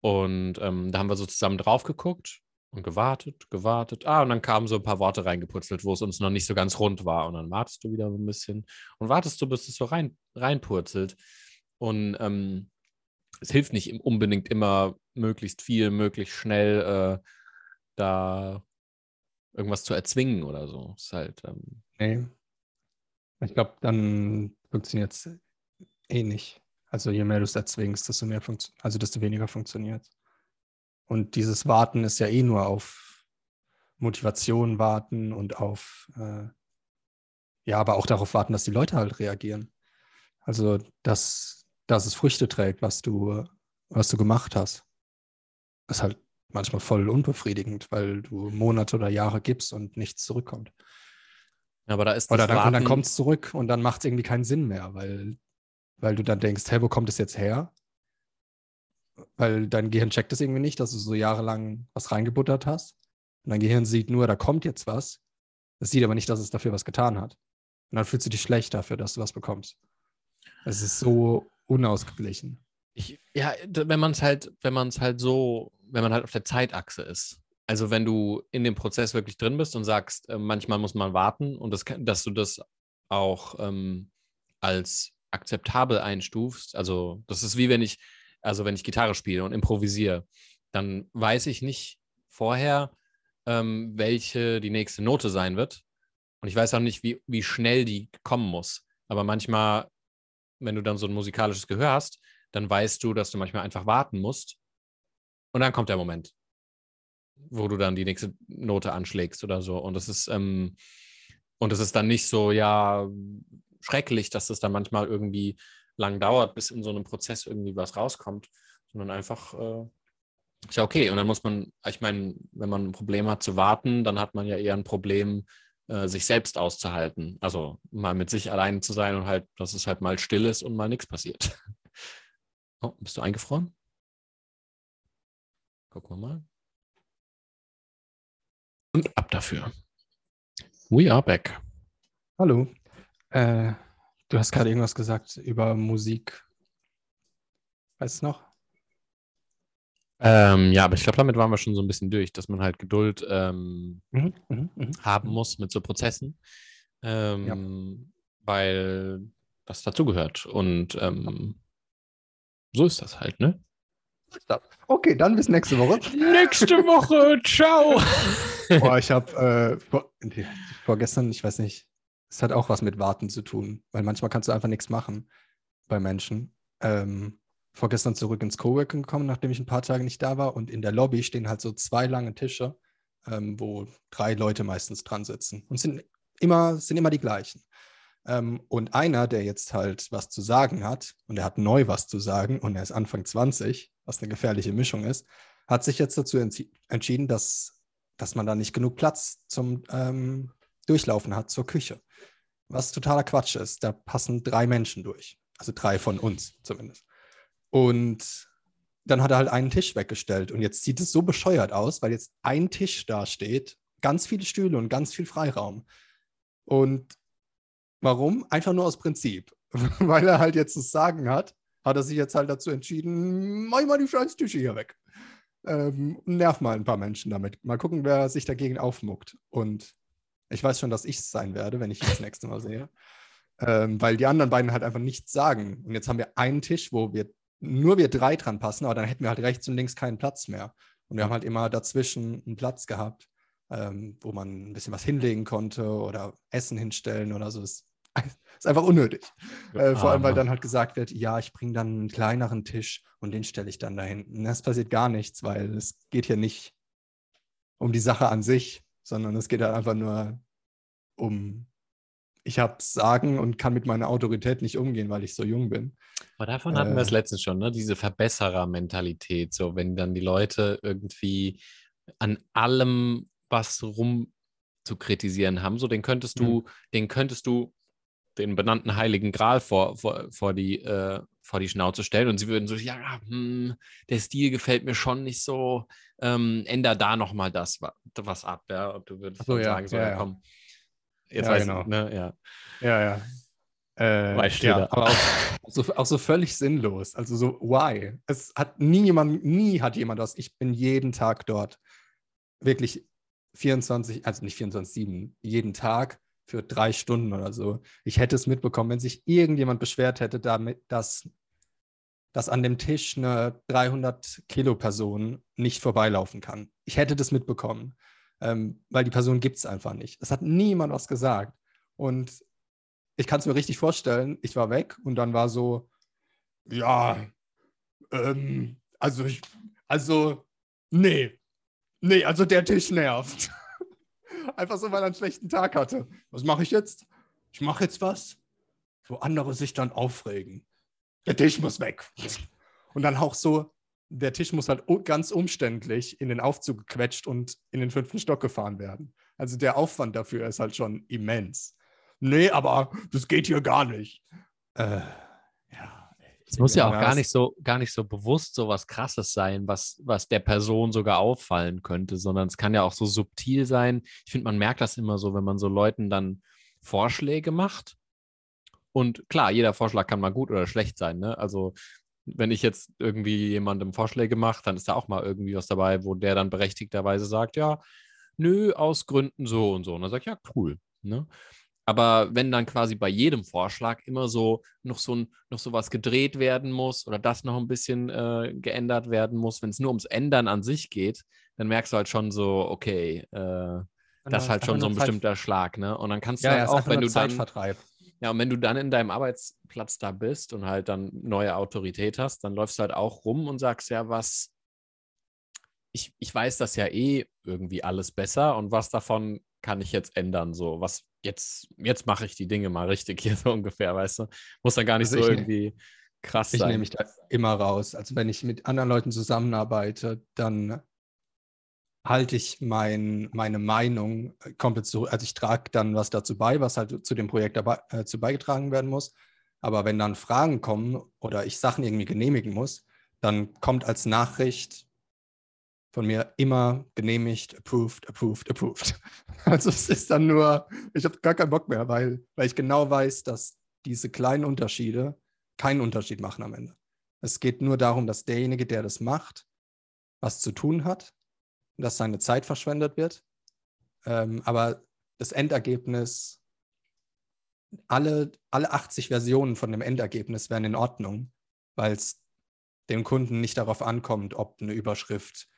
und ähm, da haben wir so zusammen drauf geguckt und gewartet, gewartet. Ah, und dann kamen so ein paar Worte reingeputzelt, wo es uns noch nicht so ganz rund war. Und dann wartest du wieder so ein bisschen und wartest du, bis es so rein, reinpurzelt. Und ähm, es hilft nicht unbedingt immer möglichst viel, möglichst schnell äh, da irgendwas zu erzwingen oder so. Ist halt. Ähm, nee. Ich glaube, dann funktioniert es eh nicht. Also je mehr du es erzwingst, desto mehr also desto weniger funktioniert. Und dieses Warten ist ja eh nur auf Motivation warten und auf äh, ja, aber auch darauf warten, dass die Leute halt reagieren. Also dass, dass es Früchte trägt, was du, was du gemacht hast. Ist halt manchmal voll unbefriedigend, weil du Monate oder Jahre gibst und nichts zurückkommt. Aber da ist Oder dann, dann kommt es zurück und dann macht es irgendwie keinen Sinn mehr, weil, weil du dann denkst, hey, wo kommt es jetzt her? Weil dein Gehirn checkt es irgendwie nicht, dass du so jahrelang was reingebuttert hast. Und dein Gehirn sieht nur, da kommt jetzt was. Es sieht aber nicht, dass es dafür was getan hat. Und dann fühlst du dich schlecht dafür, dass du was bekommst. Es ist so unausgeglichen. Ich, ja, wenn man es halt, wenn man es halt so, wenn man halt auf der Zeitachse ist. Also wenn du in dem Prozess wirklich drin bist und sagst, äh, manchmal muss man warten und das, dass du das auch ähm, als akzeptabel einstufst. Also das ist wie wenn ich, also wenn ich Gitarre spiele und improvisiere, dann weiß ich nicht vorher, ähm, welche die nächste Note sein wird. Und ich weiß auch nicht, wie, wie schnell die kommen muss. Aber manchmal, wenn du dann so ein musikalisches Gehör hast, dann weißt du, dass du manchmal einfach warten musst. Und dann kommt der Moment, wo du dann die nächste Note anschlägst oder so. Und das ist, ähm, und es ist dann nicht so, ja, schrecklich, dass es dann manchmal irgendwie lang dauert, bis in so einem Prozess irgendwie was rauskommt, sondern einfach, äh, ist ja okay. Und dann muss man, ich meine, wenn man ein Problem hat zu warten, dann hat man ja eher ein Problem, äh, sich selbst auszuhalten. Also mal mit sich allein zu sein und halt, dass es halt mal still ist und mal nichts passiert. [LAUGHS] Oh, bist du eingefroren? Gucken wir mal. Und ab dafür. We are back. Hallo. Äh, du hast gerade irgendwas gesagt über Musik. Weißt du noch? Ähm, ja, aber ich glaube, damit waren wir schon so ein bisschen durch, dass man halt Geduld ähm, mhm, mh, mh. haben muss mit so Prozessen, ähm, ja. weil das dazugehört. Und ähm, so ist das halt, ne? Okay, dann bis nächste Woche. nächste Woche, ciao. [LAUGHS] Boah, ich habe äh, vor, vorgestern, ich weiß nicht, es hat auch was mit Warten zu tun, weil manchmal kannst du einfach nichts machen bei Menschen. Ähm, vorgestern zurück ins Coworking gekommen, nachdem ich ein paar Tage nicht da war und in der Lobby stehen halt so zwei lange Tische, ähm, wo drei Leute meistens dran sitzen und sind immer, sind immer die gleichen. Ähm, und einer, der jetzt halt was zu sagen hat und er hat neu was zu sagen und er ist Anfang 20, was eine gefährliche Mischung ist, hat sich jetzt dazu entschieden, dass, dass man da nicht genug Platz zum ähm, Durchlaufen hat zur Küche. Was totaler Quatsch ist. Da passen drei Menschen durch. Also drei von uns zumindest. Und dann hat er halt einen Tisch weggestellt. Und jetzt sieht es so bescheuert aus, weil jetzt ein Tisch da steht, ganz viele Stühle und ganz viel Freiraum. Und Warum? Einfach nur aus Prinzip. [LAUGHS] Weil er halt jetzt das Sagen hat, hat er sich jetzt halt dazu entschieden, mach mal die scheiß Tische hier weg. Ähm, nerv mal ein paar Menschen damit. Mal gucken, wer sich dagegen aufmuckt. Und ich weiß schon, dass ich es sein werde, wenn ich ihn das nächste Mal sehe. [LAUGHS] Ähm, weil die anderen beiden halt einfach nichts sagen. Und jetzt haben wir einen Tisch, wo wir nur wir drei dran passen, aber dann hätten wir halt rechts und links keinen Platz mehr. Und wir haben halt immer dazwischen einen Platz gehabt, ähm, wo man ein bisschen was hinlegen konnte oder Essen hinstellen oder so. Das [LAUGHS] ist einfach unnötig. Äh, vor allem, weil dann halt gesagt wird, ja, ich bringe dann einen kleineren Tisch und den stelle ich dann da hinten. Das passiert gar nichts, weil es geht hier nicht um die Sache an sich, sondern es geht halt einfach nur um, ich habe Sagen und kann mit meiner Autorität nicht umgehen, weil ich so jung bin. Aber davon hatten äh, wir es letztens schon, ne? diese Verbesserer-Mentalität. So, wenn dann die Leute irgendwie an allem was rum zu kritisieren haben, so den könntest du, mhm. den könntest du den benannten Heiligen Gral vor, vor, vor, die, äh, vor die Schnauze stellen und sie würden so, ja, hm, der Stil gefällt mir schon nicht so, ähm, änder da nochmal das was ab, ja, und du würdest so, ja, sagen, so, ja, ja, komm, jetzt ja, weiß genau. ich, ne, ja. Ja, ja. Äh, ja, aber auch so, auch so völlig sinnlos. Also so, why? Es hat nie jemand, nie hat jemand das. Ich bin jeden Tag dort. Wirklich 24, also nicht 24, 7, jeden Tag für drei Stunden oder so. Ich hätte es mitbekommen, wenn sich irgendjemand beschwert hätte, damit, dass dass an dem Tisch eine 300 Kilo Person nicht vorbeilaufen kann. Ich hätte das mitbekommen, ähm, weil die Person gibt es einfach nicht. Es hat niemand was gesagt. Und ich kann es mir richtig vorstellen, ich war weg und dann war so, ja, ähm, also ich, also, nee, nee, also der Tisch nervt. [LAUGHS] Einfach so, weil er einen schlechten Tag hatte. Was mache ich jetzt? Ich mache jetzt was, wo andere sich dann aufregen. Der Tisch muss weg. Und dann auch so, der Tisch muss halt ganz umständlich in den Aufzug gequetscht und in den fünften Stock gefahren werden. Also der Aufwand dafür ist halt schon immens. Nee, aber das geht hier gar nicht. Äh, ja. Es muss ja auch gar nicht so, gar nicht so bewusst so was Krasses sein, was, was der Person sogar auffallen könnte, sondern es kann ja auch so subtil sein. Ich finde, man merkt das immer so, wenn man so Leuten dann Vorschläge macht. Und klar, jeder Vorschlag kann mal gut oder schlecht sein. Ne? Also wenn ich jetzt irgendwie jemandem Vorschläge mache, dann ist da auch mal irgendwie was dabei, wo der dann berechtigterweise sagt, ja, nö, aus Gründen so und so. Und dann sagt, ja, cool. Ne? Aber wenn dann quasi bei jedem Vorschlag immer so noch so, ein, noch so was gedreht werden muss oder das noch ein bisschen äh, geändert werden muss, wenn es nur ums Ändern an sich geht, dann merkst du halt schon so, okay, äh, das ist halt schon so ein bestimmter Schlag, ne? Und dann kannst du ja, halt ja, auch, wenn du dann. Ja, und wenn du dann in deinem Arbeitsplatz da bist und halt dann neue Autorität hast, dann läufst du halt auch rum und sagst ja, was, ich, ich weiß das ja eh irgendwie alles besser und was davon kann ich jetzt ändern, so, was, jetzt, jetzt mache ich die Dinge mal richtig [LAUGHS] hier so ungefähr, weißt du? Muss dann gar nicht also so irgendwie krass ich sein. Ich nehme mich da immer raus. Also wenn ich mit anderen Leuten zusammenarbeite, dann halte ich mein, meine Meinung komplett zurück. Also ich trage dann was dazu bei, was halt zu dem Projekt dabei, äh, zu beigetragen werden muss. Aber wenn dann Fragen kommen oder ich Sachen irgendwie genehmigen muss, dann kommt als Nachricht von mir immer genehmigt, approved, approved, approved. [LAUGHS] Also es ist dann nur, ich habe gar keinen Bock mehr, weil, weil ich genau weiß, dass diese kleinen Unterschiede keinen Unterschied machen am Ende. Es geht nur darum, dass derjenige, der das macht, was zu tun hat, dass seine Zeit verschwendet wird. Ähm, aber das Endergebnis, alle, alle 80 Versionen von dem Endergebnis wären in Ordnung, weil es dem Kunden nicht darauf ankommt, ob eine Überschrift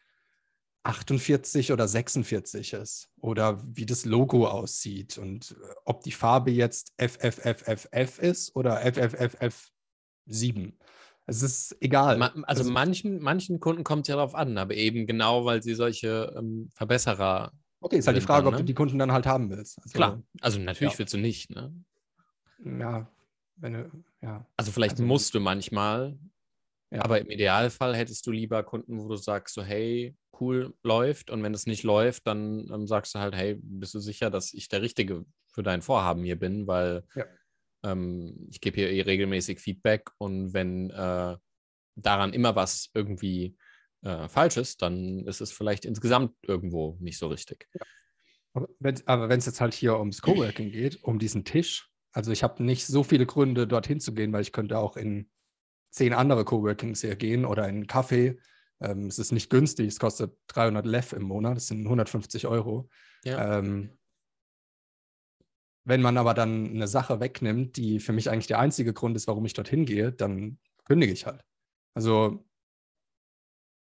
48 oder 46 ist oder wie das Logo aussieht und äh, ob die Farbe jetzt FFFFF ist oder FFFF7. Es ist egal. Ma also, also, manchen, manchen Kunden kommt es ja darauf an, aber eben genau, weil sie solche ähm, Verbesserer. Okay, ist halt die Frage, dann, ne? ob du die Kunden dann halt haben willst. Also, Klar, also natürlich ja. willst du nicht, ne? Ja, wenn du, ja. Also vielleicht also, musst du manchmal, ja. aber im Idealfall hättest du lieber Kunden, wo du sagst so, hey, cool läuft und wenn es nicht läuft, dann ähm, sagst du halt, hey, bist du sicher, dass ich der Richtige für dein Vorhaben hier bin, weil ja. Ähm, ich gebe hier eh regelmäßig Feedback und wenn äh, daran immer was irgendwie äh, falsch ist, dann ist es vielleicht insgesamt irgendwo nicht so richtig. Ja. Aber wenn es jetzt halt hier ums Coworking geht, um diesen Tisch, also ich habe nicht so viele Gründe, dorthin zu gehen, weil ich könnte auch in zehn andere Coworkings hier gehen oder in einen Kaffee ähm, es ist nicht günstig, es kostet 300 Lev im Monat, das sind 150 Euro. Ja. Ähm, wenn man aber dann eine Sache wegnimmt, die für mich eigentlich der einzige Grund ist, warum ich dorthin gehe, dann kündige ich halt. Also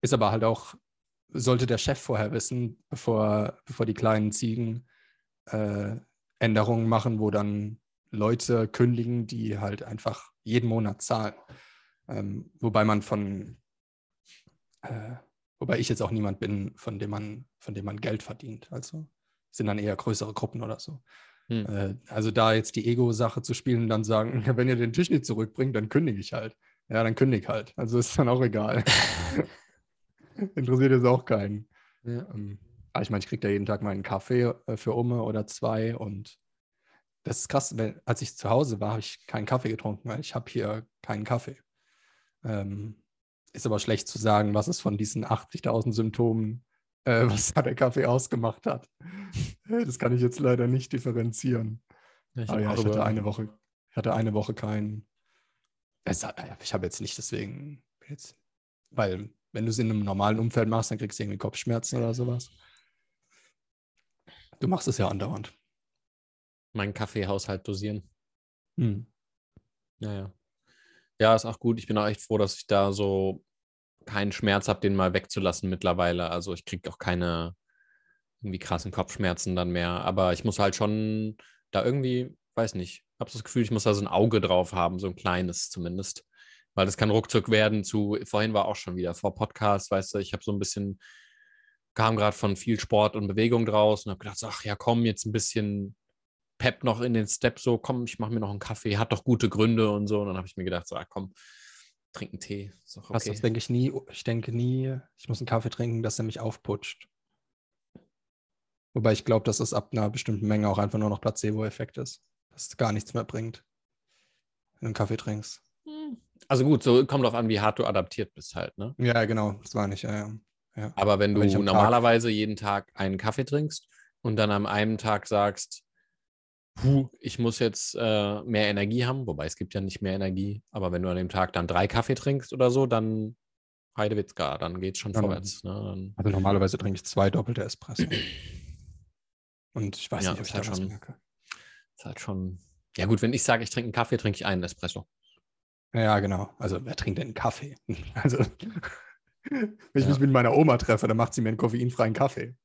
ist aber halt auch, sollte der Chef vorher wissen, bevor, bevor die kleinen Ziegen äh, Änderungen machen, wo dann Leute kündigen, die halt einfach jeden Monat zahlen. Ähm, wobei man von äh, wobei ich jetzt auch niemand bin, von dem man, von dem man Geld verdient. Also sind dann eher größere Gruppen oder so. Hm. Äh, also da jetzt die Ego-Sache zu spielen und dann sagen, [LAUGHS] wenn ihr den Tisch nicht zurückbringt, dann kündige ich halt. Ja, dann kündige ich halt. Also ist dann auch egal. [LAUGHS] [LAUGHS] Interessiert jetzt auch keinen. Ja. Ähm, aber ich meine, ich kriege da jeden Tag meinen Kaffee äh, für Umme oder zwei und das ist krass, wenn, als ich zu Hause war, habe ich keinen Kaffee getrunken, weil ich habe hier keinen Kaffee. Ähm, ist aber schlecht zu sagen, was es von diesen 80.000 Symptomen, äh, [LAUGHS] was da der Kaffee ausgemacht hat. das kann ich jetzt leider nicht differenzieren. Ich, aber ja, ich hatte eine Woche, ich hatte eine Woche keinen. Ich habe jetzt nicht deswegen, jetzt, weil wenn du es in einem normalen Umfeld machst, dann kriegst du irgendwie Kopfschmerzen oder sowas. Du machst es ja andauernd. Meinen Kaffeehaushalt dosieren. Hm. Naja. Ja, ist auch gut. Ich bin auch echt froh, dass ich da so keinen Schmerz habe, den mal wegzulassen mittlerweile. Also ich kriege auch keine irgendwie krassen Kopfschmerzen dann mehr. Aber ich muss halt schon da irgendwie, weiß nicht, habe das Gefühl, ich muss da so ein Auge drauf haben, so ein kleines zumindest. Weil das kann ruckzuck werden zu, vorhin war auch schon wieder vor Podcast, weißt du, ich habe so ein bisschen, kam gerade von viel Sport und Bewegung draus und habe gedacht, ach ja, komm, jetzt ein bisschen Pep noch in den Step, so, komm, ich mache mir noch einen Kaffee, hat doch gute Gründe und so. Und dann habe ich mir gedacht, so, ach komm, trink einen Tee. Ist doch okay. Was, das denke ich nie. Ich denke nie, ich muss einen Kaffee trinken, dass er mich aufputscht. Wobei ich glaube, dass es ab einer bestimmten Menge auch einfach nur noch Placebo-Effekt ist. Dass es gar nichts mehr bringt, wenn du einen Kaffee trinkst. Hm. Also gut, so kommt drauf an, wie hart du adaptiert bist halt, ne? Ja, genau, das war nicht, ja, ja. Aber wenn du wenn normalerweise Tag... jeden Tag einen Kaffee trinkst und dann am einen Tag sagst, puh, ich muss jetzt äh, mehr Energie haben, wobei es gibt ja nicht mehr Energie, aber wenn du an dem Tag dann drei Kaffee trinkst oder so, dann Heidewitzka, dann geht es schon dann, vorwärts. Ne? Also normalerweise trinke ich zwei doppelte Espresso. Und ich weiß ja, nicht, ob ich halt da schon, merke. Ist halt schon. Ja, gut, wenn ich sage, ich trinke einen Kaffee, trinke ich einen Espresso. Ja, genau. Also, wer trinkt denn einen Kaffee? [LAUGHS] Also, wenn ich Ja. mich mit meiner Oma treffe, dann macht sie mir einen koffeinfreien Kaffee.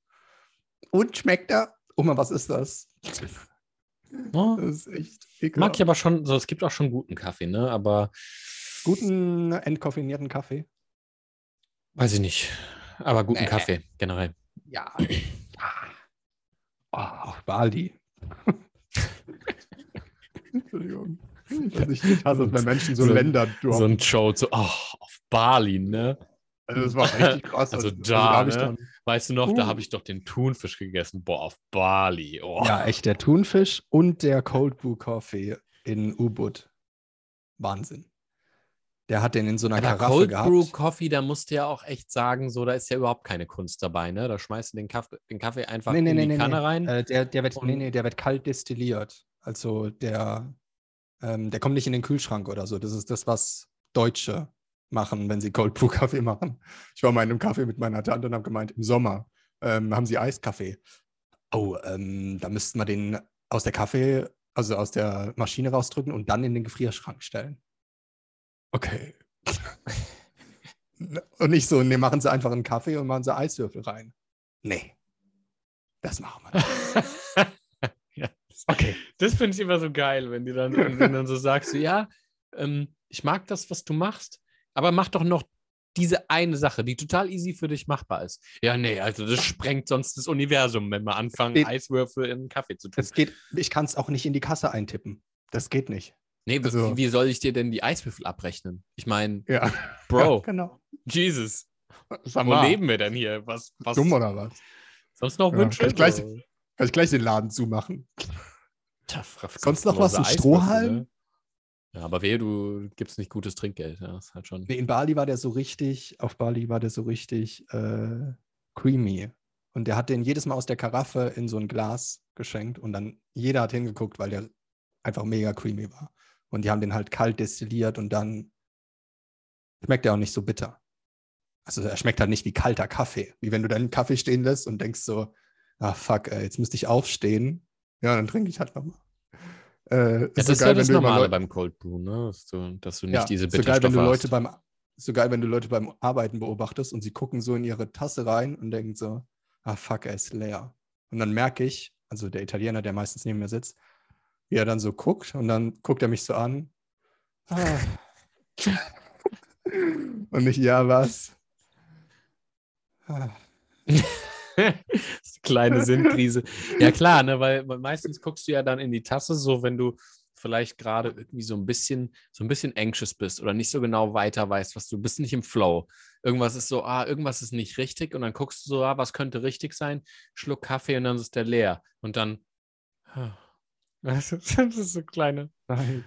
Und schmeckt er? Oma, was ist das? [LAUGHS] Oh, [LAUGHS] Das ist echt ekelhaft. mag ich aber schon, so, es gibt auch schon guten Kaffee, ne? Aber Guten entkoffinierten Kaffee? weiß ich nicht. Aber guten Nee. Kaffee generell. Ja. Oh, auch Bali. Entschuldigung. Also ich hasse es, wenn Menschen so, So- Länder durch. So ein Show, so, oh, auf Bali, ne? Also das war richtig [LAUGHS] krass. Also Also, da, hab ich ne? dann, Weißt du noch, da Uh. habe ich doch den Thunfisch gegessen. Boah, auf Bali. Oh. Ja, echt, der Thunfisch und der Cold Brew Coffee in U-Boot. Wahnsinn. Der hat den in so einer Aber Karaffe Cold gehabt. Brew Coffee, da musst du ja auch echt sagen, so, da ist ja überhaupt keine Kunst dabei, ne? Da schmeißt du den Kaffee, den Kaffee einfach nee, nee, in die nee, Kanne rein. Äh, der, der, wird, nee, nee, der wird kalt destilliert. Also der, ähm, der kommt nicht in den Kühlschrank oder so. Das ist das, was Deutsche machen, wenn sie Cold Brew Kaffee machen. Ich war mal in einem Kaffee mit meiner Tante und habe gemeint, im Sommer ähm, haben sie Eiskaffee. Oh, ähm, da müssten wir den aus der Kaffee, also aus der Maschine rausdrücken und dann in den Gefrierschrank stellen. Okay. [LAUGHS] und nicht so, nee, machen sie einfach einen Kaffee und machen sie Eiswürfel rein. Nee. Das machen wir nicht. [LAUGHS] ja, das Okay. das finde ich immer so geil, wenn du dann, wenn dann so sagst, so, ja, ähm, ich mag das, was du machst, aber mach doch noch diese eine Sache, die total easy für dich machbar ist. Ja, nee, also das sprengt sonst das Universum, wenn wir anfangen, Nee. Eiswürfel in Kaffee zu tun. Das geht, ich kann es auch nicht in die Kasse eintippen. Das geht nicht. Nee, wie- also- wie soll ich dir denn die Eiswürfel abrechnen? Ich meine, Ja. Bro, Ja, [LAUGHS] genau. Jesus, Sag wo leben wir denn hier? Was, was dumm oder was? sonst noch Ja, Wünsche? kann ich gleich- Kann ich gleich den Laden zumachen? tja, fra- Sonst noch was? Ein Eiswürfel, Strohhalm? Ja, aber wehe, du gibst nicht gutes Trinkgeld. Ja, ist halt schon. Nee, in Bali war der so richtig, auf Bali war der so richtig äh, creamy. Und der hat den jedes Mal aus der Karaffe in so ein Glas geschenkt und dann jeder hat hingeguckt, weil der einfach mega creamy war. Und die haben den halt kalt destilliert und dann schmeckt er auch nicht so bitter. Also er schmeckt halt nicht wie kalter Kaffee. Wie wenn du deinen Kaffee stehen lässt und denkst so, ah fuck, ey, jetzt müsste ich aufstehen. Ja, dann trinke ich halt nochmal. Äh, Ja, ist das so ist ja geil, das wenn du immer Normale Leu- beim Cold Brew, ne? Dass du, dass du nicht ja, diese so geil, wenn Bitterstoffe du Leute hast. beim so geil, wenn du Leute beim Arbeiten beobachtest und sie gucken so in ihre Tasse rein und denken so, ah fuck, er ist leer. Und dann merke ich, also der Italiener, der meistens neben mir sitzt, wie er dann so guckt und dann guckt er mich so an. Ah. [LAUGHS] und nicht, ja, was? Ah. [LAUGHS] [LAUGHS] Kleine Sinnkrise. Ja, klar, ne, weil meistens guckst du ja dann in die Tasse, so wenn du vielleicht gerade irgendwie so ein bisschen, so ein bisschen anxious bist oder nicht so genau weiter weißt, was du bist nicht im Flow. Irgendwas ist so, ah, irgendwas ist nicht richtig und dann guckst du so, ah, was könnte richtig sein? Schluck Kaffee und dann ist der leer. Und dann, ah. [LAUGHS] Das ist so kleine, Nein.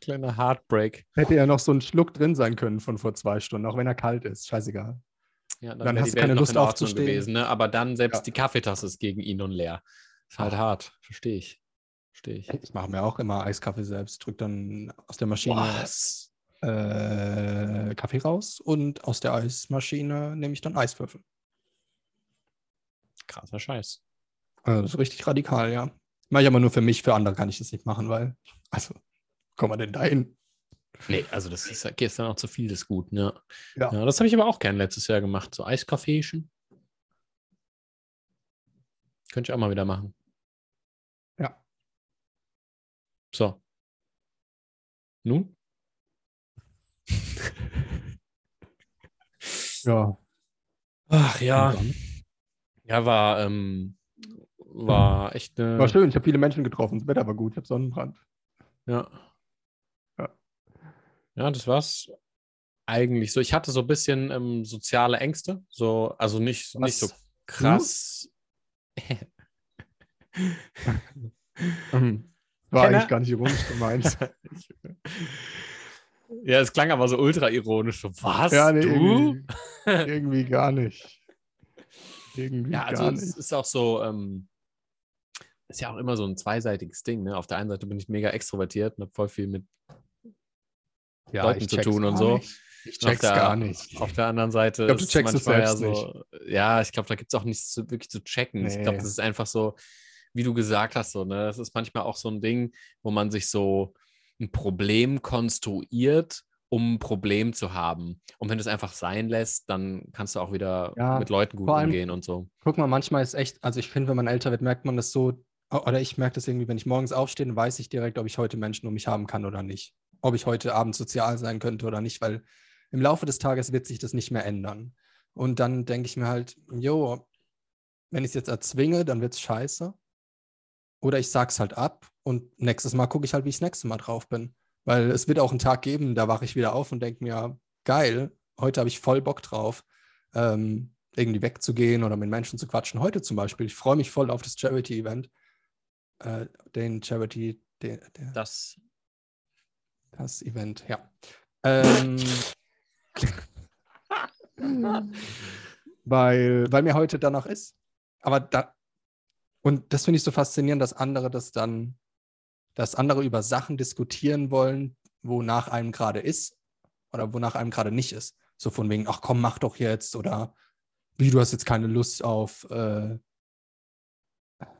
kleiner Heartbreak. Hätte ja noch so ein Schluck drin sein können von vor zwei Stunden, auch wenn er kalt ist. Scheißegal. Ja, Dann wär hast du keine Lust aufzustehen. gewesen, ne? Aber dann selbst Ja. die Kaffeetasse ist gegen ihn und leer. Ist halt hart. Verstehe ich. Verstehe ich. Ich mache mir auch immer Eiskaffee selbst, drück dann aus der Maschine Was? äh, Kaffee raus und aus der Eismaschine nehme ich dann Eiswürfel. Krasser Scheiß. Also das ist richtig radikal, ja. Mache ich aber nur für mich, für andere kann ich das nicht machen, weil, also, komm mal denn dahin? Nee, also das ist, okay, ist dann auch zu viel des Guten, ja. Ja. ja das habe ich aber auch gern letztes Jahr gemacht. So Eiskaffeechen. Könnte ich auch mal wieder machen. Ja. So. Nun? Ja. Ach ja. Ja, war, ähm, war echt eine. War schön, ich habe viele Menschen getroffen. Das Wetter war gut, ich habe Sonnenbrand. Ja. Ja, das war's eigentlich so. Ich hatte so ein bisschen ähm, soziale Ängste. So, also nicht, nicht so krass. [LAUGHS] Mhm. War eigentlich gar nicht ironisch gemeint. [LAUGHS] ja, es klang aber so ultra ironisch. Was? ja, nee, du? irgendwie, [LAUGHS] irgendwie gar nicht. Irgendwie Ja, also gar es nicht. ist auch so, ähm, ist ja auch immer so ein zweiseitiges Ding. Ne? Auf der einen Seite bin ich mega extrovertiert und habe voll viel mit Ja, Leuten zu tun und so. nicht. Ich check's der- gar nicht. Auf der anderen Seite Ich glaub, du ist checkst es ja so, ja, ich glaube, da gibt es auch nichts zu, wirklich zu checken. Ich glaube, Nee. das ist einfach so, wie du gesagt hast, so, ne? Das ist manchmal auch so ein Ding, wo man sich so ein Problem konstruiert, um ein Problem zu haben. Und wenn du es einfach sein lässt, dann kannst du auch wieder Ja, mit Leuten gut allem- umgehen und so. Guck mal, manchmal ist echt, also ich finde, wenn man älter wird, merkt man das so, oder ich merke das irgendwie, wenn ich morgens aufstehe, dann weiß ich direkt, ob ich heute Menschen um mich haben kann oder nicht. Ob ich heute Abend sozial sein könnte oder nicht, weil im Laufe des Tages wird sich das nicht mehr ändern. Und dann denke ich mir halt, jo, wenn ich es jetzt erzwinge, dann wird es scheiße. Oder ich sag's halt ab und nächstes Mal gucke ich halt, wie ich das nächste Mal drauf bin. Weil es wird auch einen Tag geben, da wache ich wieder auf und denke mir, geil, heute habe ich voll Bock drauf, ähm, irgendwie wegzugehen oder mit Menschen zu quatschen. Heute zum Beispiel, ich freue mich voll auf das Charity-Event. Äh, den Charity, den, der, Das, das Event, ja. Ähm, weil, weil mir heute danach ist. Aber da, und das finde ich so faszinierend, dass andere das dann, dass andere über Sachen diskutieren wollen, wonach einem gerade ist oder wonach einem gerade nicht ist. So von wegen, ach komm, mach doch jetzt oder wie, du hast jetzt keine Lust auf äh,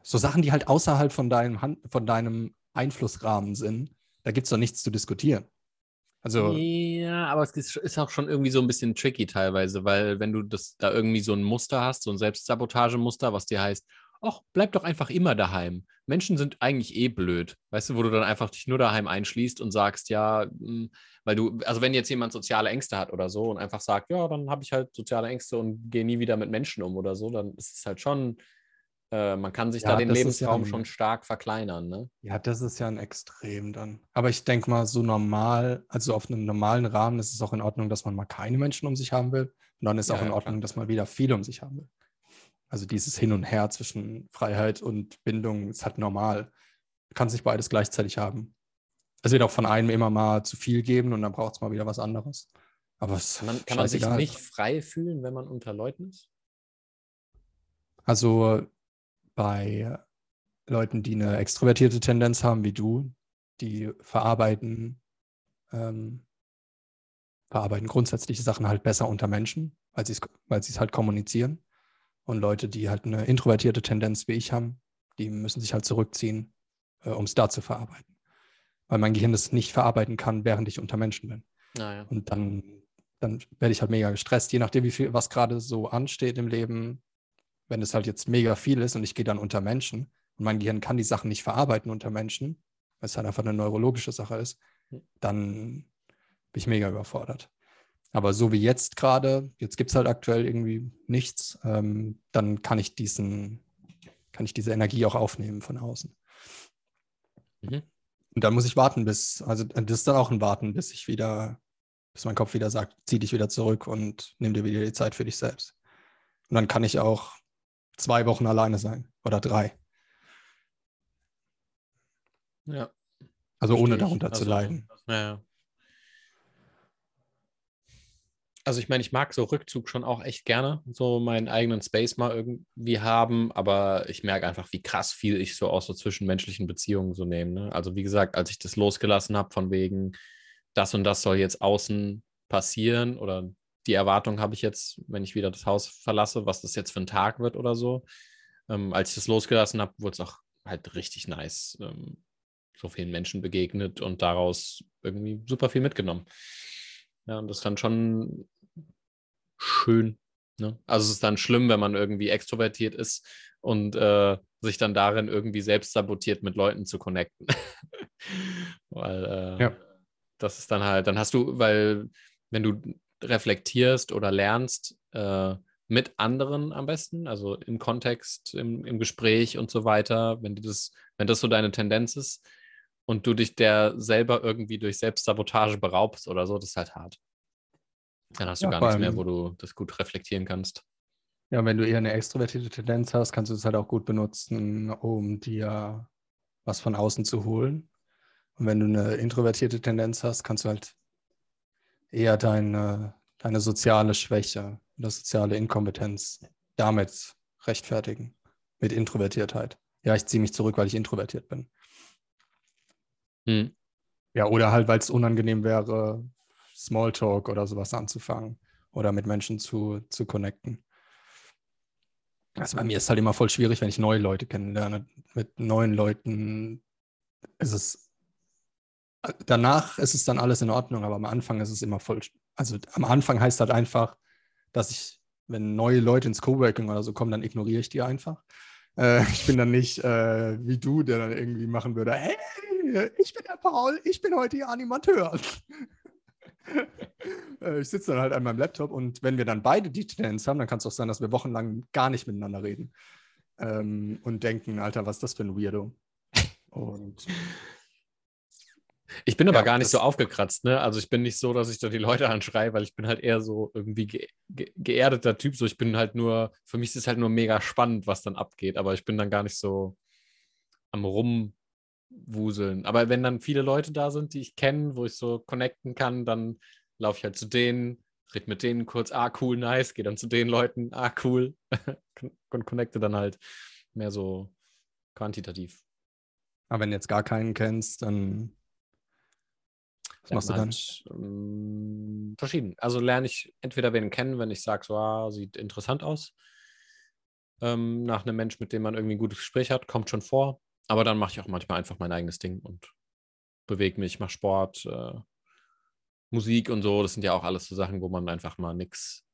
so Sachen, die halt außerhalb von deinem, Hand, von deinem Einflussrahmen sind. Da gibt es doch nichts zu diskutieren. Also, Ja, aber es ist auch schon irgendwie so ein bisschen tricky teilweise, weil wenn du das da irgendwie so ein Muster hast, so ein Selbstsabotagemuster, was dir heißt, ach, bleib doch einfach immer daheim. Menschen sind eigentlich eh blöd, weißt du, wo du dann einfach dich nur daheim einschließt und sagst, ja, mh, weil du, also wenn jetzt jemand soziale Ängste hat oder so und einfach sagt, ja, dann habe ich halt soziale Ängste und gehe nie wieder mit Menschen um oder so, dann ist es halt schon, äh, man kann sich Ja, da den ja Lebensraum ein- schon stark verkleinern, ne? ja, das ist ja ein Extrem dann. Aber ich denke mal, so normal, also auf einem normalen Rahmen ist es auch in Ordnung, dass man mal keine Menschen um sich haben will. Und dann ist Ja, auch in ja, Ordnung, klar. dass man wieder viele um sich haben will. Also dieses Hin und Her zwischen Freiheit und Bindung ist halt normal. Du kannst nicht beides gleichzeitig haben. Es wird auch von einem immer mal zu viel geben und dann braucht es mal wieder was anderes. Aber es Kann man, kann man sich nicht frei fühlen, wenn man unter Leuten ist? Also bei Leuten, die eine extrovertierte Tendenz haben, wie du, die verarbeiten, ähm, verarbeiten grundsätzliche Sachen halt besser unter Menschen, weil sie es weil es halt kommunizieren. Und Leute, die halt eine introvertierte Tendenz wie ich haben, die müssen sich halt zurückziehen, äh, um es da zu verarbeiten. Weil mein Gehirn das nicht verarbeiten kann, während ich unter Menschen bin. Naja. Und dann, dann werde ich halt mega gestresst, je nachdem, wie viel, was gerade so ansteht im Leben. Wenn es halt jetzt mega viel ist und ich gehe dann unter Menschen und mein Gehirn kann die Sachen nicht verarbeiten unter Menschen, weil es halt einfach eine neurologische Sache ist, dann bin ich mega überfordert. Aber so wie jetzt gerade, jetzt gibt es halt aktuell irgendwie nichts, ähm, dann kann ich diesen, kann ich diese Energie auch aufnehmen von außen. Mhm. Und dann muss ich warten, bis, also das ist dann auch ein Warten, bis ich wieder, bis mein Kopf wieder sagt, zieh dich wieder zurück und nimm dir wieder die Zeit für dich selbst. Und dann kann ich auch zwei Wochen alleine sein oder drei. Ja. Also ohne darunter zu Also, leiden. Ja. Also ich meine, ich mag so Rückzug schon auch echt gerne, so meinen eigenen Space mal irgendwie haben, aber ich merke einfach, wie krass viel ich so aus so zwischenmenschlichen Beziehungen so nehme. Ne? Also wie gesagt, als ich das losgelassen habe von wegen, das und das soll jetzt außen passieren oder die Erwartung habe ich jetzt, wenn ich wieder das Haus verlasse, was das jetzt für ein Tag wird oder so. Ähm, als ich das losgelassen habe, wurde es auch halt richtig nice. Ähm, so vielen Menschen begegnet und daraus irgendwie super viel mitgenommen. Ja, und das ist dann schon schön. Ne? Also es ist dann schlimm, wenn man irgendwie extrovertiert ist und äh, sich dann darin irgendwie selbst sabotiert, mit Leuten zu connecten. [LAUGHS] weil äh, ja. das ist dann halt, dann hast du, weil wenn du reflektierst oder lernst, äh, mit anderen am besten, also im Kontext, im, im Gespräch und so weiter, wenn das, wenn das so deine Tendenz ist und du dich der selber irgendwie durch Selbstsabotage beraubst oder so, das ist halt hart. Dann hast du ja, gar nichts mehr, wo du das gut reflektieren kannst. Ja, wenn du eher eine extrovertierte Tendenz hast, kannst du es halt auch gut benutzen, um dir was von außen zu holen. Und wenn du eine introvertierte Tendenz hast, kannst du halt eher deine, deine soziale Schwäche oder soziale Inkompetenz damit rechtfertigen. Mit Introvertiertheit. Ja, ich ziehe mich zurück, weil ich introvertiert bin. Hm. Ja, oder halt, weil es unangenehm wäre, Smalltalk oder sowas anzufangen oder mit Menschen zu, zu connecten. Also bei mir ist halt immer voll schwierig, wenn ich neue Leute kennenlerne. Mit neuen Leuten ist es, danach ist es dann alles in Ordnung, aber am Anfang ist es immer voll, also am Anfang heißt halt einfach, dass ich, wenn neue Leute ins Coworking oder so kommen, dann ignoriere ich die einfach. Äh, [LAUGHS] ich bin dann nicht äh, wie du, der dann irgendwie machen würde, hey, ich bin der Paul, ich bin heute Ihr Animateur. [LAUGHS] Äh, ich sitze dann halt an meinem Laptop und wenn wir dann beide die Tendenz haben, dann kann es auch sein, dass wir wochenlang gar nicht miteinander reden ähm, und denken, Alter, was ist das für ein Weirdo? Und [LAUGHS] ich bin aber ja, gar nicht so aufgekratzt, ne? Also ich bin nicht so, dass ich da die Leute [LAUGHS] anschreie, weil ich bin halt eher so irgendwie ge ge geerdeter Typ. So, ich bin halt nur, für mich ist es halt nur mega spannend, was dann abgeht, aber ich bin dann gar nicht so am rumwuseln. Aber wenn dann viele Leute da sind, die ich kenne, wo ich so connecten kann, dann laufe ich halt zu denen, rede mit denen kurz, ah, cool, nice, gehe dann zu den Leuten, ah, cool, [LAUGHS] und connecte dann halt mehr so quantitativ. Aber wenn du jetzt gar keinen kennst, dann was machst du dann? Halt, ähm, verschieden. Also lerne ich entweder wen kennen, wenn ich sage, so, ah, sieht interessant aus. Ähm, nach einem Mensch, mit dem man irgendwie ein gutes Gespräch hat, kommt schon vor. Aber dann mache ich auch manchmal einfach mein eigenes Ding und bewege mich, mache Sport, äh, Musik und so. Das sind ja auch alles so Sachen, wo man einfach mal nichts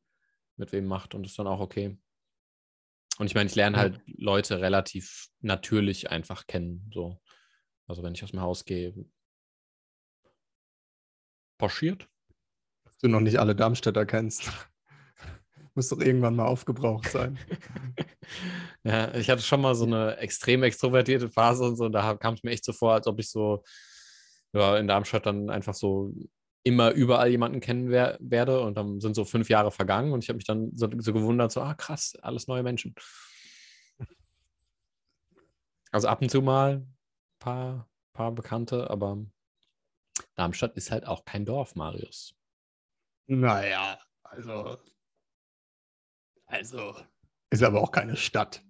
mit wem macht und ist dann auch okay. Und ich meine, ich lerne halt Leute relativ natürlich einfach kennen. So. Also wenn ich aus dem Haus gehe, passiert. Dass du noch nicht alle Darmstädter kennst. [LAUGHS] Muss doch irgendwann mal aufgebraucht sein. [LAUGHS] ja, ich hatte schon mal so eine extrem extrovertierte Phase und so, und da kam es mir echt so vor, als ob ich so ja, in Darmstadt dann einfach so immer überall jemanden kennen wer werde und dann sind so fünf Jahre vergangen und ich habe mich dann so, so, gewundert, so, ah krass, alles neue Menschen. Also ab und zu mal ein paar, paar Bekannte, aber Darmstadt ist halt auch kein Dorf, Marius. Naja, also. Also. Ist aber auch keine Stadt.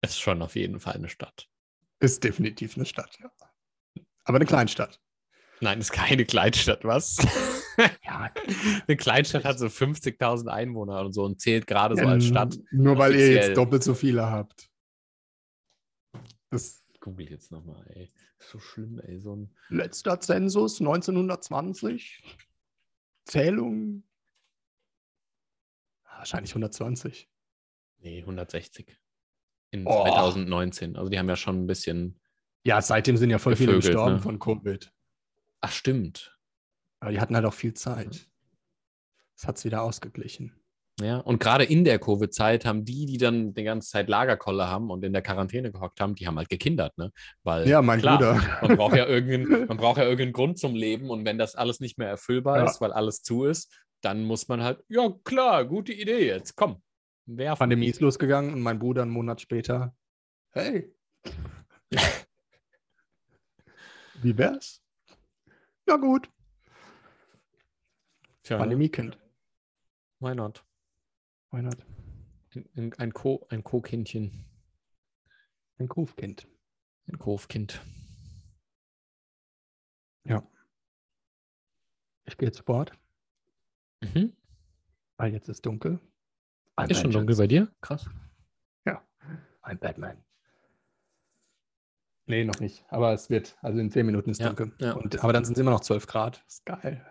Ist schon auf jeden Fall eine Stadt. Ist definitiv eine Stadt, ja. Aber eine Kleinstadt. Nein, ist keine Kleinstadt, was? [LAUGHS] ja, eine Kleinstadt hat so 50.000 Einwohner und so und zählt gerade ja, so als Stadt. Nur weil offiziell. ihr jetzt doppelt so viele habt. Das google jetzt nochmal, ey. So schlimm, ey. So ein Letzter Zensus 1920. Zählung. Wahrscheinlich 120. Nee, 160. In oh. 2019. Also die haben ja schon ein bisschen. Ja, seitdem sind ja voll viele gestorben ne? von Covid. Ach, stimmt. Aber die hatten halt auch viel Zeit. Das hat es wieder ausgeglichen. Ja, und gerade in der Covid-Zeit haben die, die dann die ganze Zeit Lagerkolle haben und in der Quarantäne gehockt haben, die haben halt gekindert, ne? Weil, ja, mein klar, Bruder. Man braucht, ja [LAUGHS] irgendeinen, man braucht ja irgendeinen Grund zum Leben und wenn das alles nicht mehr erfüllbar ja. ist, weil alles zu ist, dann muss man halt, ja klar, gute Idee jetzt, komm. Werfen. Pandemie ist losgegangen und mein Bruder einen Monat später, hey. [LAUGHS] Wie wär's? Ja, gut. Tja, Pandemie-Kind. Why not? Why not? Ein, ein, Co, ein Co-Kindchen. Ein Kofkind. Ein Kofkind. Ja. Ich gehe jetzt Sport. Mhm. Weil jetzt ist dunkel. I'm ist schon dunkel bei dir? Krass. Ja. Ein Batman. Nee, noch nicht. Aber es wird. Also in zehn Minuten ist Ja, dunkel. ja. Und, aber dann sind es immer noch 12 Grad. Ist geil.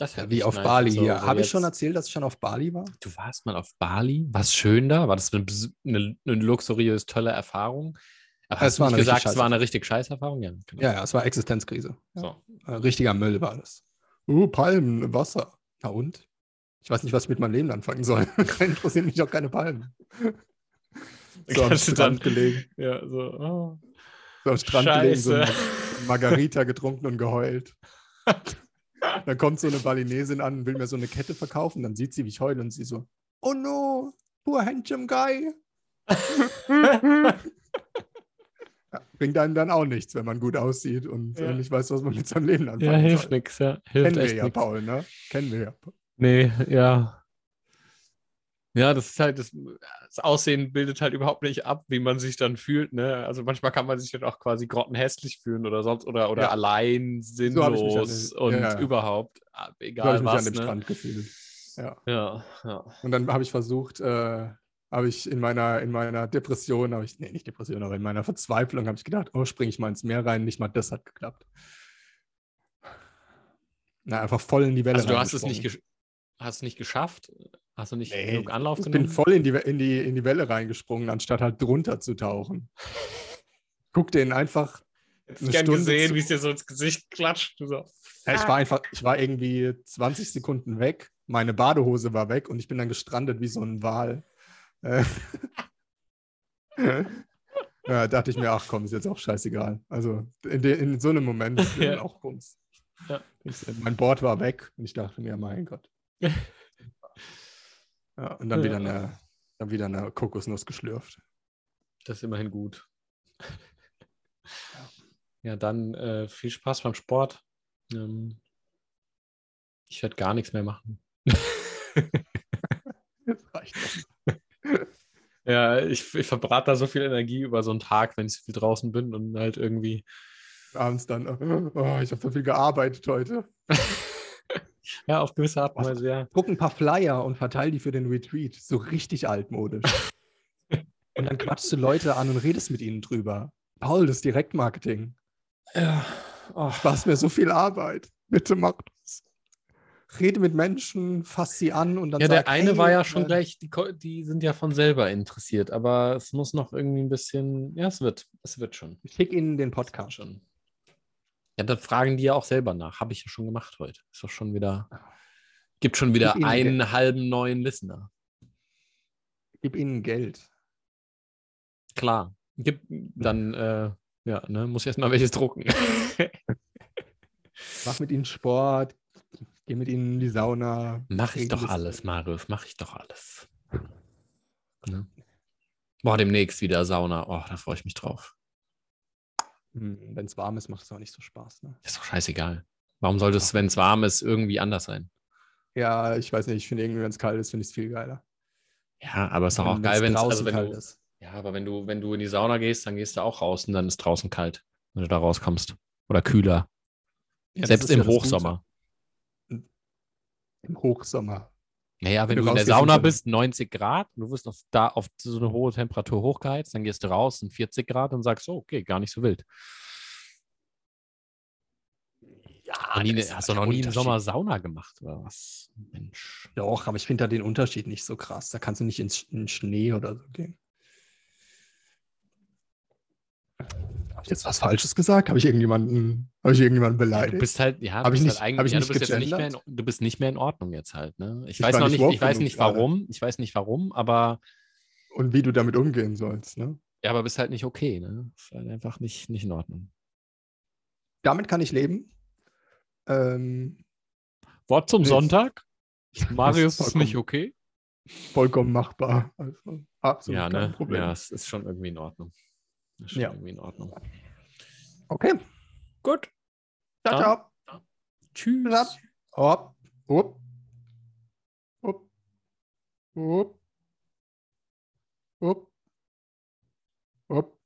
Ja, wie auf Bali hier. Habe ich schon erzählt, dass ich schon auf Bali war? Du warst mal auf Bali? War es schön da? War das eine, eine, eine luxuriös tolle Erfahrung? Aber Es hast du war richtig gesagt, es war eine richtig scheiß Erfahrung? Ja, genau. Ja, ja, es war Existenzkrise. So. Äh, richtiger Müll war das. Uh, Palmen, Wasser. Na und? Ich weiß nicht, was ich mit meinem Leben anfangen soll. [LAUGHS] Interessieren mich auch keine Palmen. [LAUGHS] So am du Strand gelegen. Ja, so. oh. So am Strand gelegen, so Scheiße. Margarita getrunken und geheult. [LAUGHS] Dann kommt so eine Balinesin an und will mir so eine Kette verkaufen. Dann sieht sie, wie ich heule und sie so, oh no, poor handsome guy. [LAUGHS] Ja, bringt einem dann auch nichts, wenn man gut aussieht und Ja. äh, nicht weiß, was man mit seinem Leben anfangen ja, hilft nix, ja. Hilft Kennen wir ja, nix. Paul, ne? Kennen wir ja. Nee, ja. Ja, das ist halt, das, das Aussehen bildet halt überhaupt nicht ab, wie man sich dann fühlt, ne? Also manchmal kann man sich dann auch quasi grottenhässlich fühlen oder sonst oder, oder Ja. allein, So ich mich an sinnlos und ja, überhaupt, ah, So habe egal ich mich was, an dem ne? Strand gefühlt. Ja. Ja, ja. Und dann habe ich versucht, äh, habe ich in meiner, in meiner Depression, habe ich, nee, nicht Depression, aber in meiner Verzweiflung habe ich gedacht, oh, springe ich mal ins Meer rein. Nicht mal das hat geklappt. Na, einfach voll in die Welle Also du hast es nicht, hast nicht geschafft? Hast du nicht Nee, genug Anlauf Ich genommen? bin voll in die, in, die, in die Welle reingesprungen, anstatt halt drunter zu tauchen. [LAUGHS] Guck den einfach. Hättest eine gern Stunde gesehen, wie es dir so ins Gesicht klatscht. Du so. Ja, ich war einfach, ich war irgendwie 20 Sekunden weg, meine Badehose war weg und ich bin dann gestrandet wie so ein Wal. Äh, [LAUGHS] ja, dachte ich mir, ach komm, ist jetzt auch scheißegal. Also in, de, in so einem Moment ist [LAUGHS] Ja. auch Bums. Ja. Ich, mein Board war weg und ich dachte mir, mein Gott. Ja, und dann, Ja. wieder eine, dann wieder eine Kokosnuss geschlürft. Das ist immerhin gut. [LAUGHS] Ja, dann äh, viel Spaß beim Sport. Ähm, ich werde gar nichts mehr machen. [LAUGHS] Ja, ich, ich verbrate da so viel Energie über so einen Tag, wenn ich so viel draußen bin und halt irgendwie. Abends dann, oh, ich habe so viel gearbeitet heute. [LAUGHS] Ja, auf gewisse Art und? Weise, ja. druck ein paar Flyer und verteil die für den Retreat. So richtig altmodisch. [LAUGHS] und dann quatschst du Leute an und redest mit ihnen drüber. Paul, das Direktmarketing. Ja. Oh, Spaß mir so viel Arbeit. Bitte mach das. Rede mit Menschen, fass sie an und dann ja, der sag, eine hey, war ja schon äh, gleich, die, die sind ja von selber interessiert, aber es muss noch irgendwie ein bisschen, ja, es wird, es wird schon. Schick ihnen den Podcast. schon. Ja, dann fragen die ja auch selber nach. Habe ich ja schon gemacht heute. Ist doch schon wieder, gibt schon wieder Gib einen Geld. halben neuen Listener. Gib ihnen Geld. Klar. Gibt dann, äh, ja, ne, muss ich erstmal welches drucken. [LAUGHS] Mach mit ihnen Sport. Geh mit ihnen in die Sauna. Mach ich doch alles, Marius, mach ich doch alles. Ne? Boah, demnächst wieder Sauna. Oh, da freue ich mich drauf. Hm, Wenn es warm ist, macht es auch nicht so Spaß. Ne? Ist doch scheißegal. Warum sollte es, wenn es warm ist, irgendwie anders sein? Ja, ich weiß nicht. Ich finde irgendwie, wenn es kalt ist, finde ich es viel geiler. Ja, aber ist doch auch geil, wenn's wenn es, draußen also wenn kalt du, ist. ja, aber wenn du, wenn du in die Sauna gehst, dann gehst du auch raus und dann ist draußen kalt, wenn du da rauskommst. Oder kühler. Ja, Selbst im ja Hochsommer. Im Hochsommer. Naja, wenn du du in der Sauna bist, 90 Grad, du wirst auf, da auf so eine hohe Temperatur hochgeheizt, dann gehst du raus, sind 40 Grad und sagst, oh, okay, gar nicht so wild. Ja, nie, hast du noch nie im. Sommer Sauna gemacht oder was? Mensch. Doch, aber ich finde da den Unterschied nicht so krass. Da kannst du nicht ins, in Schnee oder so gehen. Ich jetzt was Falsches gesagt? Habe ich irgendjemanden, habe ich irgendjemanden Ja, beleidigt? du bist halt, ja, du bist nicht- halt ja, du bist jetzt nicht mehr, in, du bist nicht mehr in Ordnung jetzt halt, ne? Ich, Ich weiß noch nicht ich weiß nicht gerade. warum, ich weiß nicht warum, aber Und wie du damit umgehen sollst. Ne? ja, aber bist halt nicht okay, ne? Ist halt einfach nicht, nicht in Ordnung. Damit kann ich leben. Ähm, Wort zum Nee, Sonntag. [LAUGHS] Marius ist nicht okay. vollkommen machbar. Also, absolut Ja, kein ne? Problem. Ja, es ist schon irgendwie in Ordnung. Ist schon Ja. irgendwie in Ordnung. Okay. Gut. Ciao, Dann- ciao. Tschüss. Hopp. Hopp. Hopp. Hopp. Hopp. Hopp.